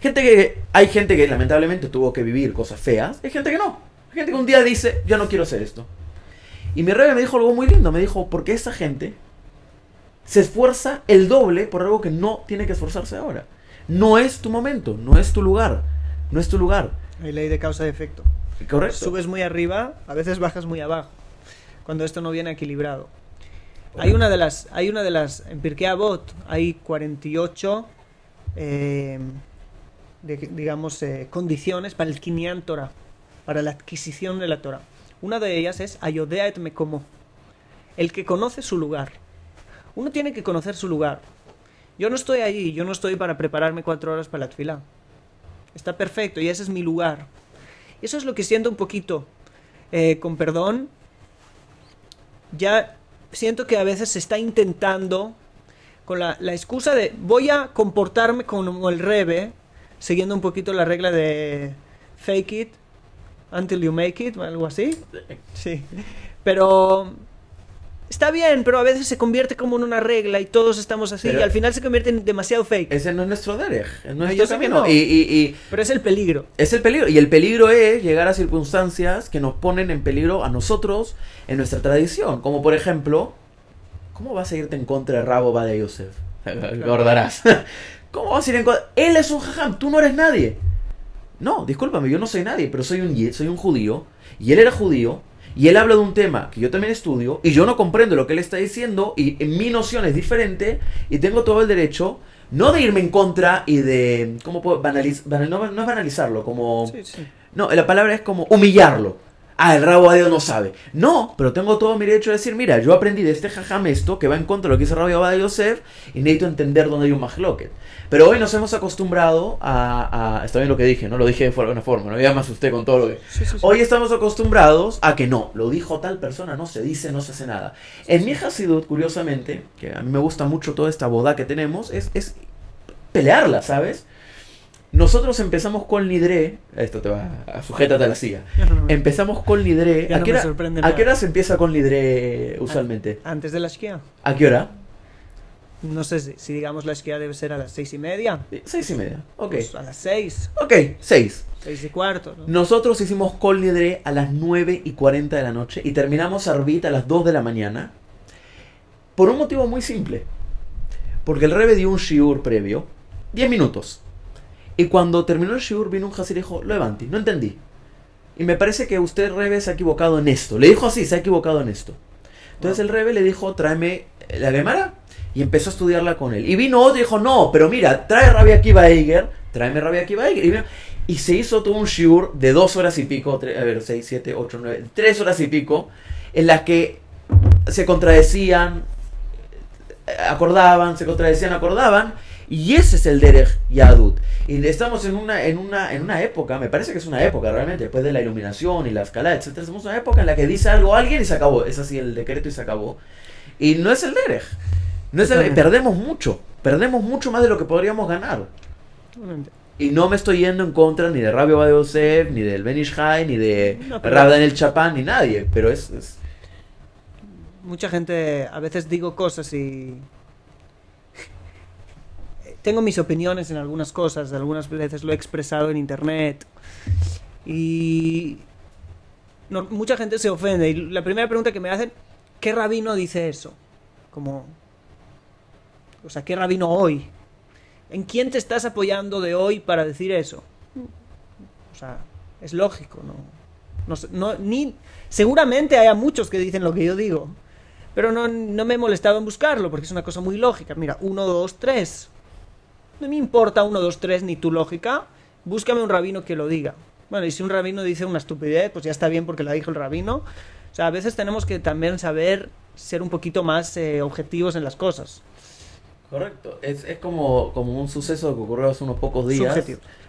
Gente que, hay gente que lamentablemente tuvo que vivir cosas feas, hay gente que no. Hay gente que un día dice, yo no quiero hacer esto. Y mi rey me dijo algo muy lindo, me dijo, porque esa gente se esfuerza el doble por algo que no tiene que esforzarse ahora. No es tu momento, no es tu lugar, no es tu lugar. Hay ley de causa y efecto. Correcto. Subes muy arriba, a veces bajas muy abajo, cuando esto no viene equilibrado. Hay una de las, hay una de las, en Pirkei Avot hay 48 eh, de, digamos, eh, condiciones para el Kinyan Torah, para la adquisición de la Torah. Una de ellas es Ayodea et Mekomo, el que conoce su lugar. Uno tiene que conocer su lugar. Yo no estoy allí, yo no estoy para prepararme cuatro horas para la tefila. Está perfecto y ese es mi lugar. Eso es lo que siento un poquito. Eh, con perdón, ya siento que a veces se está intentando con la, la excusa de voy a comportarme como el rebe siguiendo un poquito la regla de fake it until you make it, algo así. Sí. Pero está bien, pero a veces se convierte como en una regla y todos estamos así y al final se convierte en demasiado fake. Ese no es nuestro derech, es nuestro camino. Y, pero es el peligro. Es el peligro. Y el peligro es llegar a circunstancias que nos ponen en peligro a nosotros en nuestra tradición. Como por ejemplo, ¿cómo vas a irte en contra de Rabo de Yosef? Recordarás. ¿Cómo vas a ir en contra? Él es un jajam, tú no eres nadie. No, discúlpame, yo no soy nadie, pero soy un, soy un judío. Y él era judío. Y él habla de un tema que yo también estudio. Y yo no comprendo lo que él está diciendo. Y mi noción es diferente. Y tengo todo el derecho. No de irme en contra y de. ¿Cómo puedo? Banaliz, no, no, es banalizarlo, como. Sí, sí. No, la palabra es como humillarlo ah, el rabo Dios no sabe. No, pero tengo todo mi derecho de decir, mira, yo aprendí de este jajam esto, que va en contra de lo que dice Rabbi de Yosef, y necesito entender dónde hay un mahloket. Pero hoy nos hemos acostumbrado a, Está bien lo que dije, ¿no? Lo dije de alguna forma, no ya más usted con todo lo que... Hoy estamos acostumbrados a que no, lo dijo tal persona, no se dice, no se hace nada. En mi Hasidut, curiosamente, que a mí me gusta mucho toda esta boda que tenemos, es, es pelearla, ¿sabes? Nosotros empezamos con Nidre. Esto te va a sujétate a la silla. Empezamos con Nidre. ¿A, qué hora, se empieza con Nidre usualmente? Antes de la esquía. ¿A qué hora? No sé si, digamos la esquía debe ser a las seis y media. Seis y media, ok. Pues a las seis. Ok, seis. Seis y cuarto. Nosotros hicimos Col Nidre a las nueve y cuarenta de la noche y terminamos Arbit a las dos de la mañana. Por un motivo muy simple. Porque el Rebe dio un shiur previo, 10 minutos. Y cuando terminó el shiur vino un Hasid y dijo, lo levanté, no entendí. Y me parece que usted, Rebe, se ha equivocado en esto. Le dijo así, se ha equivocado en esto. Entonces el Rebe le dijo, tráeme la Gemara. Y empezó a estudiarla con él. Y vino otro y dijo, no, pero mira, trae Rabia Akiva Eiger, tráeme Rabia Akiva Eiger. Y, se hizo todo un shiur de dos horas y pico, a ver, seis, siete, ocho, nueve, tres horas y pico, en las que se contradecían, acordaban, se contradecían, acordaban. Y ese es el Derech Yadut. Y estamos en una, en, una, en una época, me parece que es una época realmente, después de la iluminación y la escala, etc. Estamos en una época en la que dice algo alguien y se acabó. Es así el decreto y se acabó. Y no es el Derech. No es el, perdemos mucho. Perdemos mucho más de lo que podríamos ganar. Y no me estoy yendo en contra ni de Rabio Badeusev, ni del Benish High, ni de no, Daniel Chapán, ni nadie. Pero es, es mucha gente, a veces digo cosas y tengo mis opiniones en algunas cosas, algunas veces lo he expresado en internet y mucha gente se ofende y la primera pregunta que me hacen, ¿qué rabino dice eso? Como, o sea, ¿qué rabino hoy? ¿En quién te estás apoyando de hoy para decir eso? O sea, es lógico, ¿no? No, no, ni, seguramente haya muchos que dicen lo que yo digo, pero no, me he molestado en buscarlo, porque es una cosa muy lógica. Mira, 1, 2, 3. No me importa 1, 2, 3 ni tu lógica. Búscame un rabino que lo diga. Bueno, y si un rabino dice una estupidez, pues ya está bien porque la dijo el rabino. O sea, a veces tenemos que también saber ser un poquito más eh, objetivos en las cosas. Correcto. Es, como, como un suceso que ocurrió hace unos pocos días.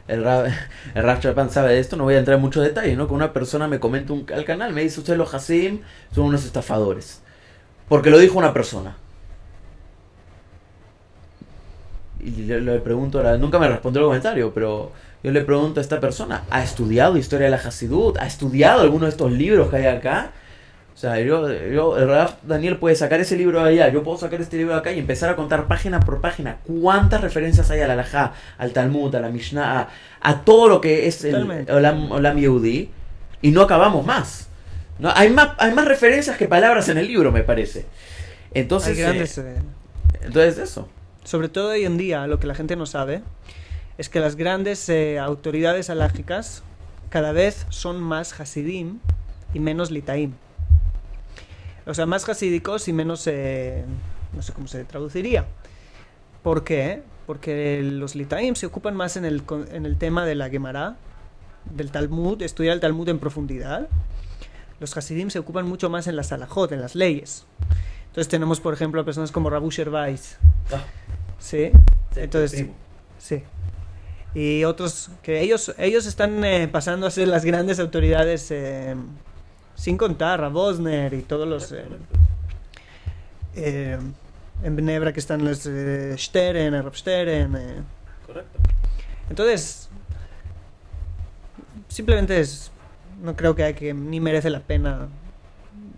El, Rab, el sabe de esto, no voy a entrar en muchos detalles, ¿no? Que una persona me comenta un, al canal, me dice, ustedes los Hasim son unos estafadores. Porque lo dijo una persona. Y le, pregunto, nunca me respondió el comentario, pero yo le pregunto a esta persona, ¿ha estudiado historia de la Hasidut? ¿Ha estudiado alguno de estos libros que hay acá? O sea, yo, yo el Raf Daniel puede sacar ese libro de allá, yo puedo sacar este libro de acá y empezar a contar página por página cuántas referencias hay a la Alajá, al Talmud, a la Mishnah, a, todo lo que es el Olam, Olam Yehudi, y no acabamos más. ¿no? Hay, más, hay más referencias que palabras en el libro, me parece. Entonces, eh, entonces eso. Sobre todo hoy en día, lo que la gente no sabe es que las grandes eh, autoridades alágicas cada vez son más hasidim y menos litaim. O sea, más hasídicos y menos... Eh, no sé cómo se traduciría. ¿Por qué? Porque los litaim se ocupan más en el, en el tema de la Gemara, del Talmud, estudiar el Talmud en profundidad, los Hasidim se ocupan mucho más en las alajot, en las leyes. Entonces tenemos, por ejemplo, a personas como Rabu Shervais. Ah. ¿Sí? Entonces, sí. Y otros que ellos, ellos están eh, pasando a ser las grandes autoridades, eh, sin contar a Bosner y todos los... Eh, en Benebra que están los Steren, Rav Steren. Correcto. Entonces, simplemente es no creo que, hay que ni merece la pena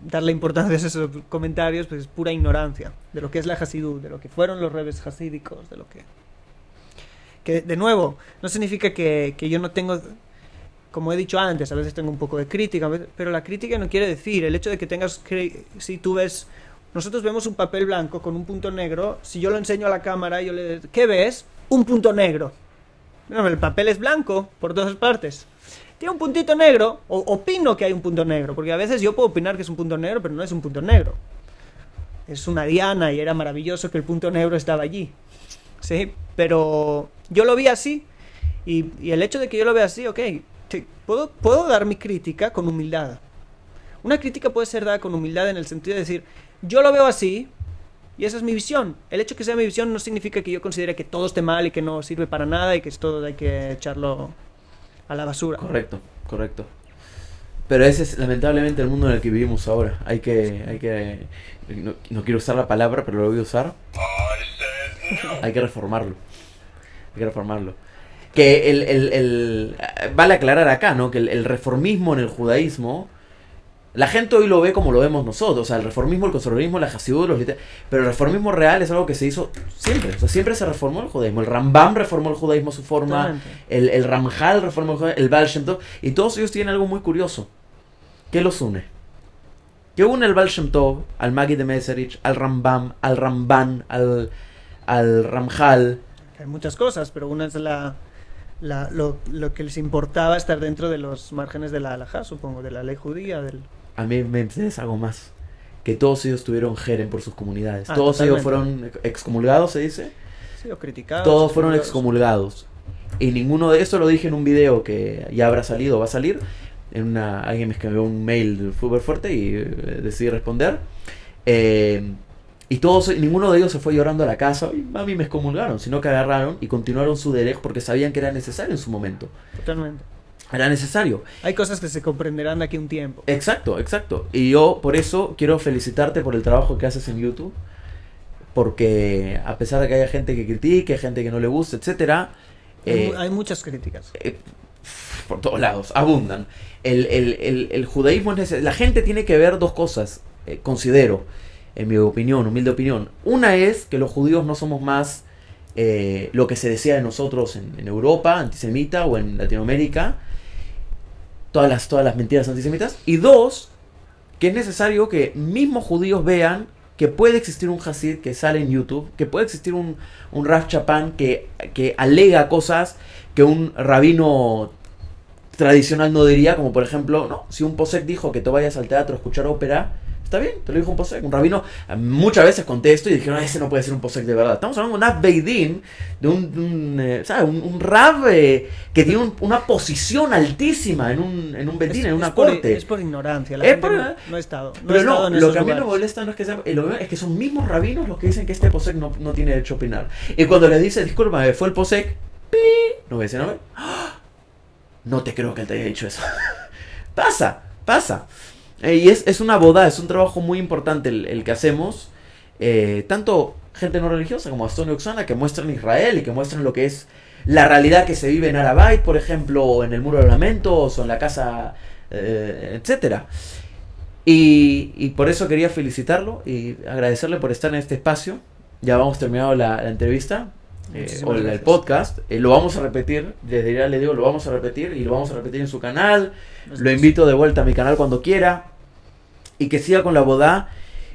darle importancia a esos comentarios, pues es pura ignorancia de lo que es la Hasidú, de lo que fueron los rebes hasídicos, de lo que... Que, de nuevo, no significa que, que yo no tengo como he dicho antes, a veces tengo un poco de crítica, pero la crítica no quiere decir el hecho de que tengas, si tú ves, nosotros vemos un papel blanco con un punto negro, si yo lo enseño a la cámara, yo le ¿qué ves? Un punto negro. No, el papel es blanco por todas partes tiene un puntito negro, o opino que hay un punto negro, porque a veces yo puedo opinar que es un punto negro, pero no es un punto negro. Es una diana y era maravilloso que el punto negro estaba allí. Sí, pero yo lo vi así, y, el hecho de que yo lo vea así, ok, puedo, puedo dar mi crítica con humildad. Una crítica puede ser dada con humildad en el sentido de decir, yo lo veo así, y esa es mi visión. El hecho de que sea mi visión no significa que yo considere que todo esté mal y que no sirve para nada y que es todo hay que echarlo a la basura. Correcto, correcto. Pero ese es lamentablemente el mundo en el que vivimos ahora. Hay que, hay que, no, quiero usar la palabra, pero lo voy a usar. Hay que reformarlo. Hay que reformarlo. Que el, el, el vale aclarar acá, ¿no? Que el reformismo en el judaísmo la gente hoy lo ve como lo vemos nosotros, o sea, el reformismo, el conservadurismo, la hasidú, los pero el reformismo real es algo que se hizo siempre, o sea, siempre se reformó el judaísmo. El Rambam reformó el judaísmo a su forma, el, el, Ramjal reformó el judaísmo, el Baal Shem Tov, y todos ellos tienen algo muy curioso. ¿Qué los une? ¿Qué une el Baal Shem Tov, al Magi de Meserich, al Rambam, al Ramban, al, al Ramjal. Hay muchas cosas, pero una es la, la lo, lo, que les importaba estar dentro de los márgenes de la halajá, supongo, de la ley judía. Del... A mí me algo más. Que todos ellos tuvieron jeren por sus comunidades. Ah, todos ellos fueron excomulgados, se dice. Sí, o criticados. Todos fueron excomulgados. Y ninguno de eso lo dije en un video que ya habrá salido, va a salir. En una, alguien me escribió un mail súper fuerte y eh, decidí responder. Eh, y todos, ninguno de ellos se fue llorando a la casa y a mí me excomulgaron, sino que agarraron y continuaron su derecho porque sabían que era necesario en su momento. Totalmente. Era necesario. Hay cosas que se comprenderán de aquí un tiempo. Exacto, exacto. Y yo por eso quiero felicitarte por el trabajo que haces en YouTube. Porque a pesar de que haya gente que critique, gente que no le guste, etcétera. hay, eh, muchas críticas. Eh, por todos lados, abundan. El, el, el, judaísmo es necesario. La gente tiene que ver dos cosas, eh, considero en mi opinión, humilde opinión. Una es que los judíos no somos más eh, lo que se decía de nosotros en, Europa, antisemita, o en Latinoamérica, todas las, todas las mentiras antisemitas. Y dos, que es necesario que mismos judíos vean que puede existir un Hasid que sale en YouTube, que puede existir un, un Raf Chapán que, que alega cosas que un rabino tradicional no diría, como por ejemplo, no, si un Posek dijo que tú vayas al teatro a escuchar ópera, Está bien, te lo dijo un posek. Un rabino, muchas veces conté esto y dijeron, ese no puede ser un posek de verdad. Estamos hablando de un Ab Beidin, de un, un, eh, ¿sabes? un, rab eh, que tiene una posición altísima en un, en un Beidin, en una corte. es por ignorancia, la gente no, no, ha estado. No pero no, lo que a mí me molesta no es que sea, es que son mismos rabinos los que dicen que este posek no, no tiene derecho a opinar. Y cuando le dice, disculpa, fue el posek, no voy a decir nombre, no te creo que él te haya dicho eso. pasa, pasa. Eh, y es, es, una boda, es un trabajo muy importante el, que hacemos. Eh, tanto gente no religiosa como Aston y Oxana que muestran Israel y que muestran lo que es la realidad que se vive en Arabait, por ejemplo, en el Muro de Lamentos, o en la casa, eh, etc. Y, por eso quería felicitarlo y agradecerle por estar en este espacio. Ya vamos terminado la entrevista. O el, podcast, lo vamos a repetir, desde ya le digo, lo vamos a repetir y lo vamos a repetir en su canal, lo invito de vuelta a mi canal cuando quiera. Y que siga con la boda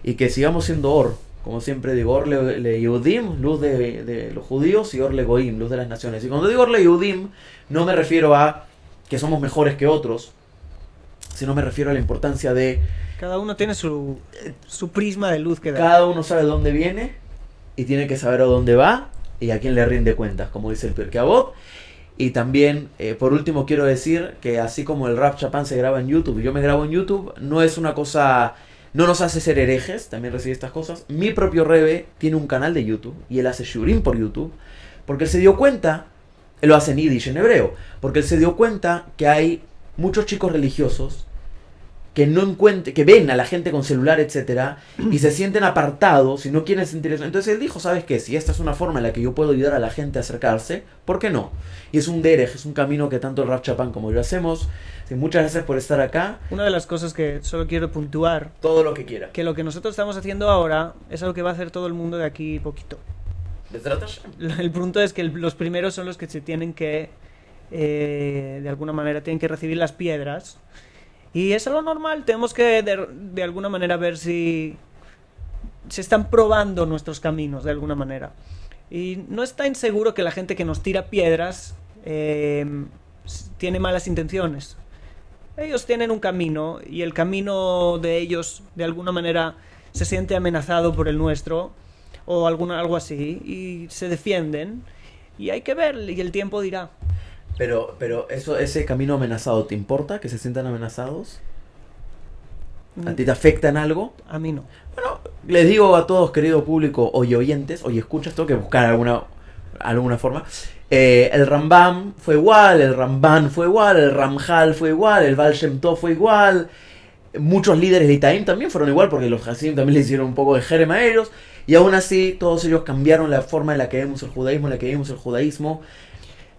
y que sigamos siendo Or. Como siempre digo, Or le, Yehudim, luz de, los judíos, y Or le Goim, luz de las naciones. Y cuando digo Or le Yehudim, no me refiero a que somos mejores que otros, sino me refiero a la importancia de... Cada uno tiene su, su prisma de luz que da. Cada uno sabe dónde viene y tiene que saber a dónde va y a quién le rinde cuentas, como dice el Pirkei y también, eh, por último, quiero decir que así como el Rap Chapán se graba en YouTube y yo me grabo en YouTube, no es una cosa. No nos hace ser herejes, también recibe estas cosas. Mi propio Rebe tiene un canal de YouTube y él hace Shurim por YouTube, porque él se dio cuenta, él lo hace en Yiddish, en hebreo, porque él se dio cuenta que hay muchos chicos religiosos que no encuentren, que ven a la gente con celular, etcétera, y se sienten apartados y no quieren sentir eso. Entonces él dijo, ¿sabes qué? Si esta es una forma en la que yo puedo ayudar a la gente a acercarse, ¿por qué no? Y es un derech, es un camino que tanto el Rap Chapán como yo hacemos. muchas gracias por estar acá. Una de las cosas que solo quiero puntuar. Todo lo que quiera. Que lo que nosotros estamos haciendo ahora es algo que va a hacer todo el mundo de aquí poquito. El punto es que los primeros son los que se tienen que, eh, de alguna manera, tienen que recibir las piedras y es algo normal, tenemos que de, alguna manera ver si se están probando nuestros caminos de alguna manera. Y no está inseguro que la gente que nos tira piedras eh, tiene malas intenciones. Ellos tienen un camino y el camino de ellos de alguna manera se siente amenazado por el nuestro o alguna, algo así y se defienden y hay que ver y el tiempo dirá. Pero, pero eso, ese camino amenazado, ¿te importa que se sientan amenazados? ¿A ti te afecta en algo? A mí no. Bueno, les digo a todos, querido público, hoy oyentes, hoy escuchas, tengo que buscar alguna, alguna forma. Eh, el Rambam fue igual, el Ramban fue igual, el Ramjal fue igual, el Baal Shem fue igual. Muchos líderes de Itaim también fueron igual, porque los Hasidim también le hicieron un poco de jerem a ellos. Y aún así, todos ellos cambiaron la forma en la que vemos el judaísmo, en la que vemos el judaísmo.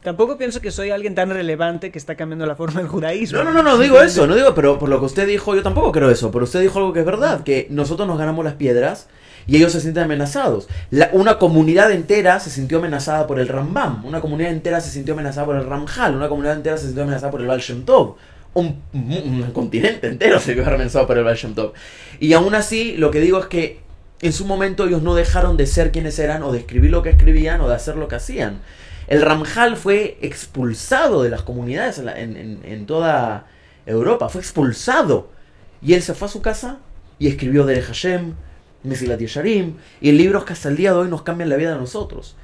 Tampoco pienso que soy alguien tan relevante que está cambiando la forma del judaísmo. No, no, no, no digo eso, no digo, pero por lo que usted dijo, yo tampoco creo eso, pero usted dijo algo que es verdad, que nosotros nos ganamos las piedras y ellos se sienten amenazados. una comunidad entera se sintió amenazada por el Rambam, una comunidad entera se sintió amenazada por el Ramjal, una comunidad entera se sintió amenazada por el Baal Tov. Un, continente entero se vio amenazado por el Baal Tov. Y aún así, lo que digo es que en su momento ellos no dejaron de ser quienes eran o de escribir lo que escribían o de hacer lo que hacían. El Ramjal fue expulsado de las comunidades en, toda Europa, fue expulsado. Y él se fue a su casa y escribió Dere Hashem, Mesilat Yesharim, y libros que hasta el día de hoy nos cambian la vida de nosotros.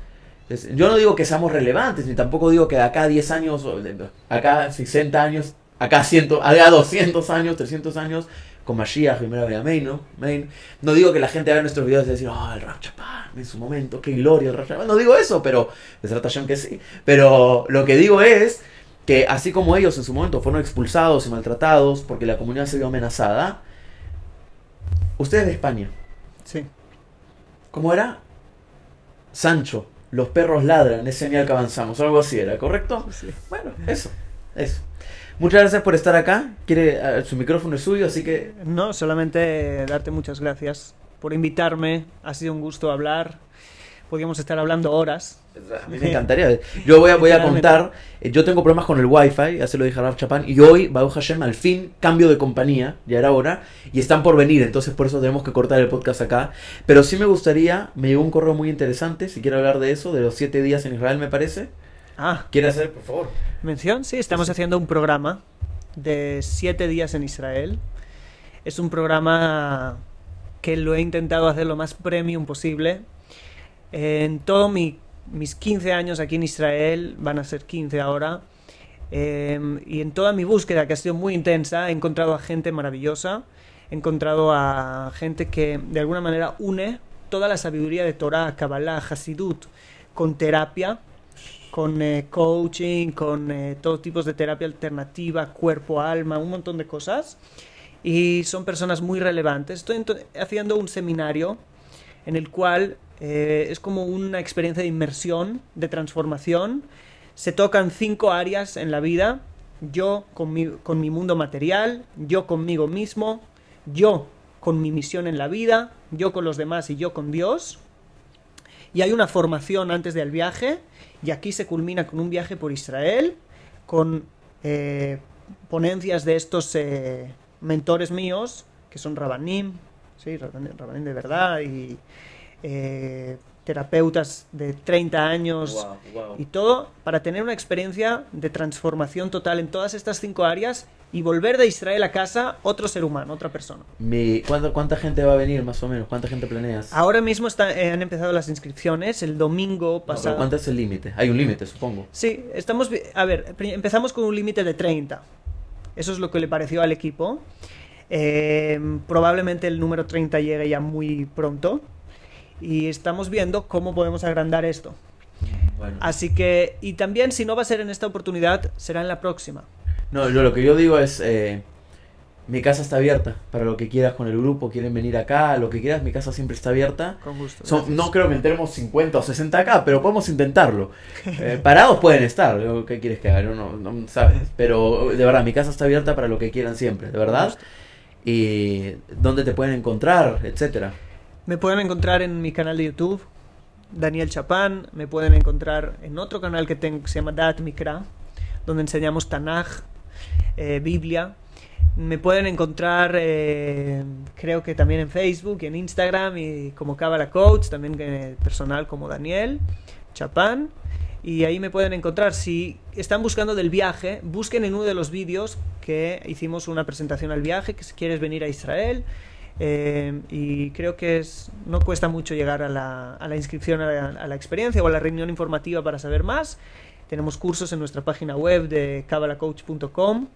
Yo no digo que seamos relevantes, ni tampoco digo que de acá 10 años, acá 60 años, acá, 100, acá 200 años, 300 años, con Mashiach, primera vez Main, ¿no? No digo que la gente haga nuestros videos y decir, oh, el Rav Chapán, en su momento, qué gloria el Rav Chapán. No digo eso, pero, de que sí. Pero lo que digo es que así como ellos en su momento fueron expulsados y maltratados porque la comunidad se vio amenazada, ustedes de España. Sí. ¿Cómo era? Sancho, los perros ladran, es señal que avanzamos, algo así era, ¿correcto? Sí. Bueno, eso, eso. Muchas gracias por estar acá. Quiere, ah, su micrófono es suyo, así que... No, solamente darte muchas gracias por invitarme. Ha sido un gusto hablar. Podríamos estar hablando horas. A mí me encantaría. Yo voy a, voy a contar. Eh, yo tengo problemas con el wifi, ya se lo dije a Raf Chapán. Y hoy, Baruch Hashem, al fin, cambio de compañía. Ya era hora. Y están por venir. Entonces, por eso tenemos que cortar el podcast acá. Pero sí me gustaría. Me llegó un correo muy interesante. Si quiere hablar de eso, de los siete días en Israel, me parece. Ah. ¿Quiere hacer, por favor? Mención, sí, estamos haciendo un programa de siete días en Israel. Es un programa que lo he intentado hacer lo más premium posible. En todos mis 15 años aquí en Israel, van a ser 15 ahora, em, y en toda mi búsqueda, que ha sido muy intensa, he encontrado a gente maravillosa, he encontrado a gente que de alguna manera une toda la sabiduría de Torah, Kabbalah, Hasidut, con terapia, con eh, coaching, con eh, todo tipos de terapia alternativa, cuerpo, alma, un montón de cosas. Y son personas muy relevantes. Estoy haciendo un seminario en el cual eh, es como una experiencia de inmersión, de transformación. Se tocan cinco áreas en la vida. Yo con mi, con mi mundo material, yo conmigo mismo, yo con mi misión en la vida, yo con los demás y yo con Dios. Y hay una formación antes del viaje y aquí se culmina con un viaje por Israel, con eh, ponencias de estos eh, mentores míos, que son Rabanim, sí, Rabanim de verdad, y eh, terapeutas de 30 años y todo, para tener una experiencia de transformación total en todas estas cinco áreas y volver de Israel a casa otro ser humano, otra persona. Mi, ¿cuánta, gente va a venir más o menos? ¿Cuánta gente planeas? Ahora mismo eh, han empezado las inscripciones, el domingo pasado. ¿Cuánto es el límite? Hay un límite, supongo. Sí, estamos... A ver, empezamos con un límite de 30. Eso es lo que le pareció al equipo. Eh, probablemente el número 30 llegue ya muy pronto y estamos viendo cómo podemos agrandar esto. Así que, y también si no va a ser en esta oportunidad, será en la próxima. No, lo que yo digo es, eh, mi casa está abierta para lo que quieras con el grupo, quieren venir acá, lo que quieras, mi casa siempre está abierta. Con gusto. no creo que entremos 50 o 60 acá, pero podemos intentarlo. Eh, parados pueden estar, ¿qué quieres que haga? No, no, sabes, pero de verdad, mi casa está abierta para lo que quieran siempre, de verdad. Y dónde te pueden encontrar, etcétera. Me pueden encontrar en mi canal de YouTube, Daniel Chapán. Me pueden encontrar en otro canal que, tengo, se llama Dat Mikra, donde enseñamos Tanaj, eh, Biblia. Me pueden encontrar, eh, creo que también en Facebook en Instagram, y como Kabbalah Coach, también eh, personal como Daniel Chapán. Y ahí me pueden encontrar. Si están buscando del viaje, busquen en uno de los vídeos que hicimos una presentación al viaje, que si quieres venir a Israel, y creo que es, no cuesta mucho llegar a la, a la inscripción a la, experiencia o a la reunión informativa para saber más. Tenemos cursos en nuestra página web de cabalacoach.com.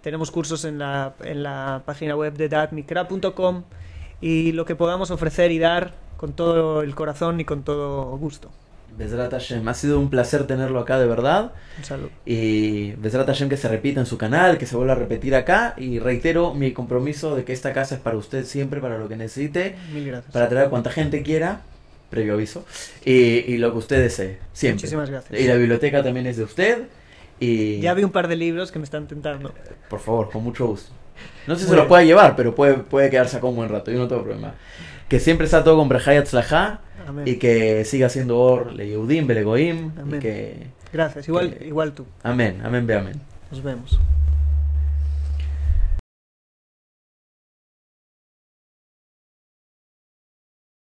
Tenemos cursos en la, en la página web de datmicra.com y lo que podamos ofrecer y dar con todo el corazón y con todo gusto. Besrat Hashem. Ha sido un placer tenerlo acá, de verdad. Un saludo. Y Besrat Hashem que se repita en su canal, que se vuelva a repetir acá. Y reitero mi compromiso de que esta casa es para usted siempre, para lo que necesite. Mil gracias. Para traer a cuanta gente quiera, previo aviso. Y, lo que usted desee, siempre. Muchísimas gracias. Y la biblioteca también es de usted. Y... Ya vi un par de libros que me están tentando. Por favor, con mucho gusto. No sé si se los puede llevar, pero puede, puede quedarse acá un buen rato, yo no tengo problema. Que siempre está todo con Brejayat Tzlajá y que siga siendo Or, Le Yehudim, Belegoim. Y que, Gracias, igual, igual tú. Amén, amén, ve amén. Nos vemos.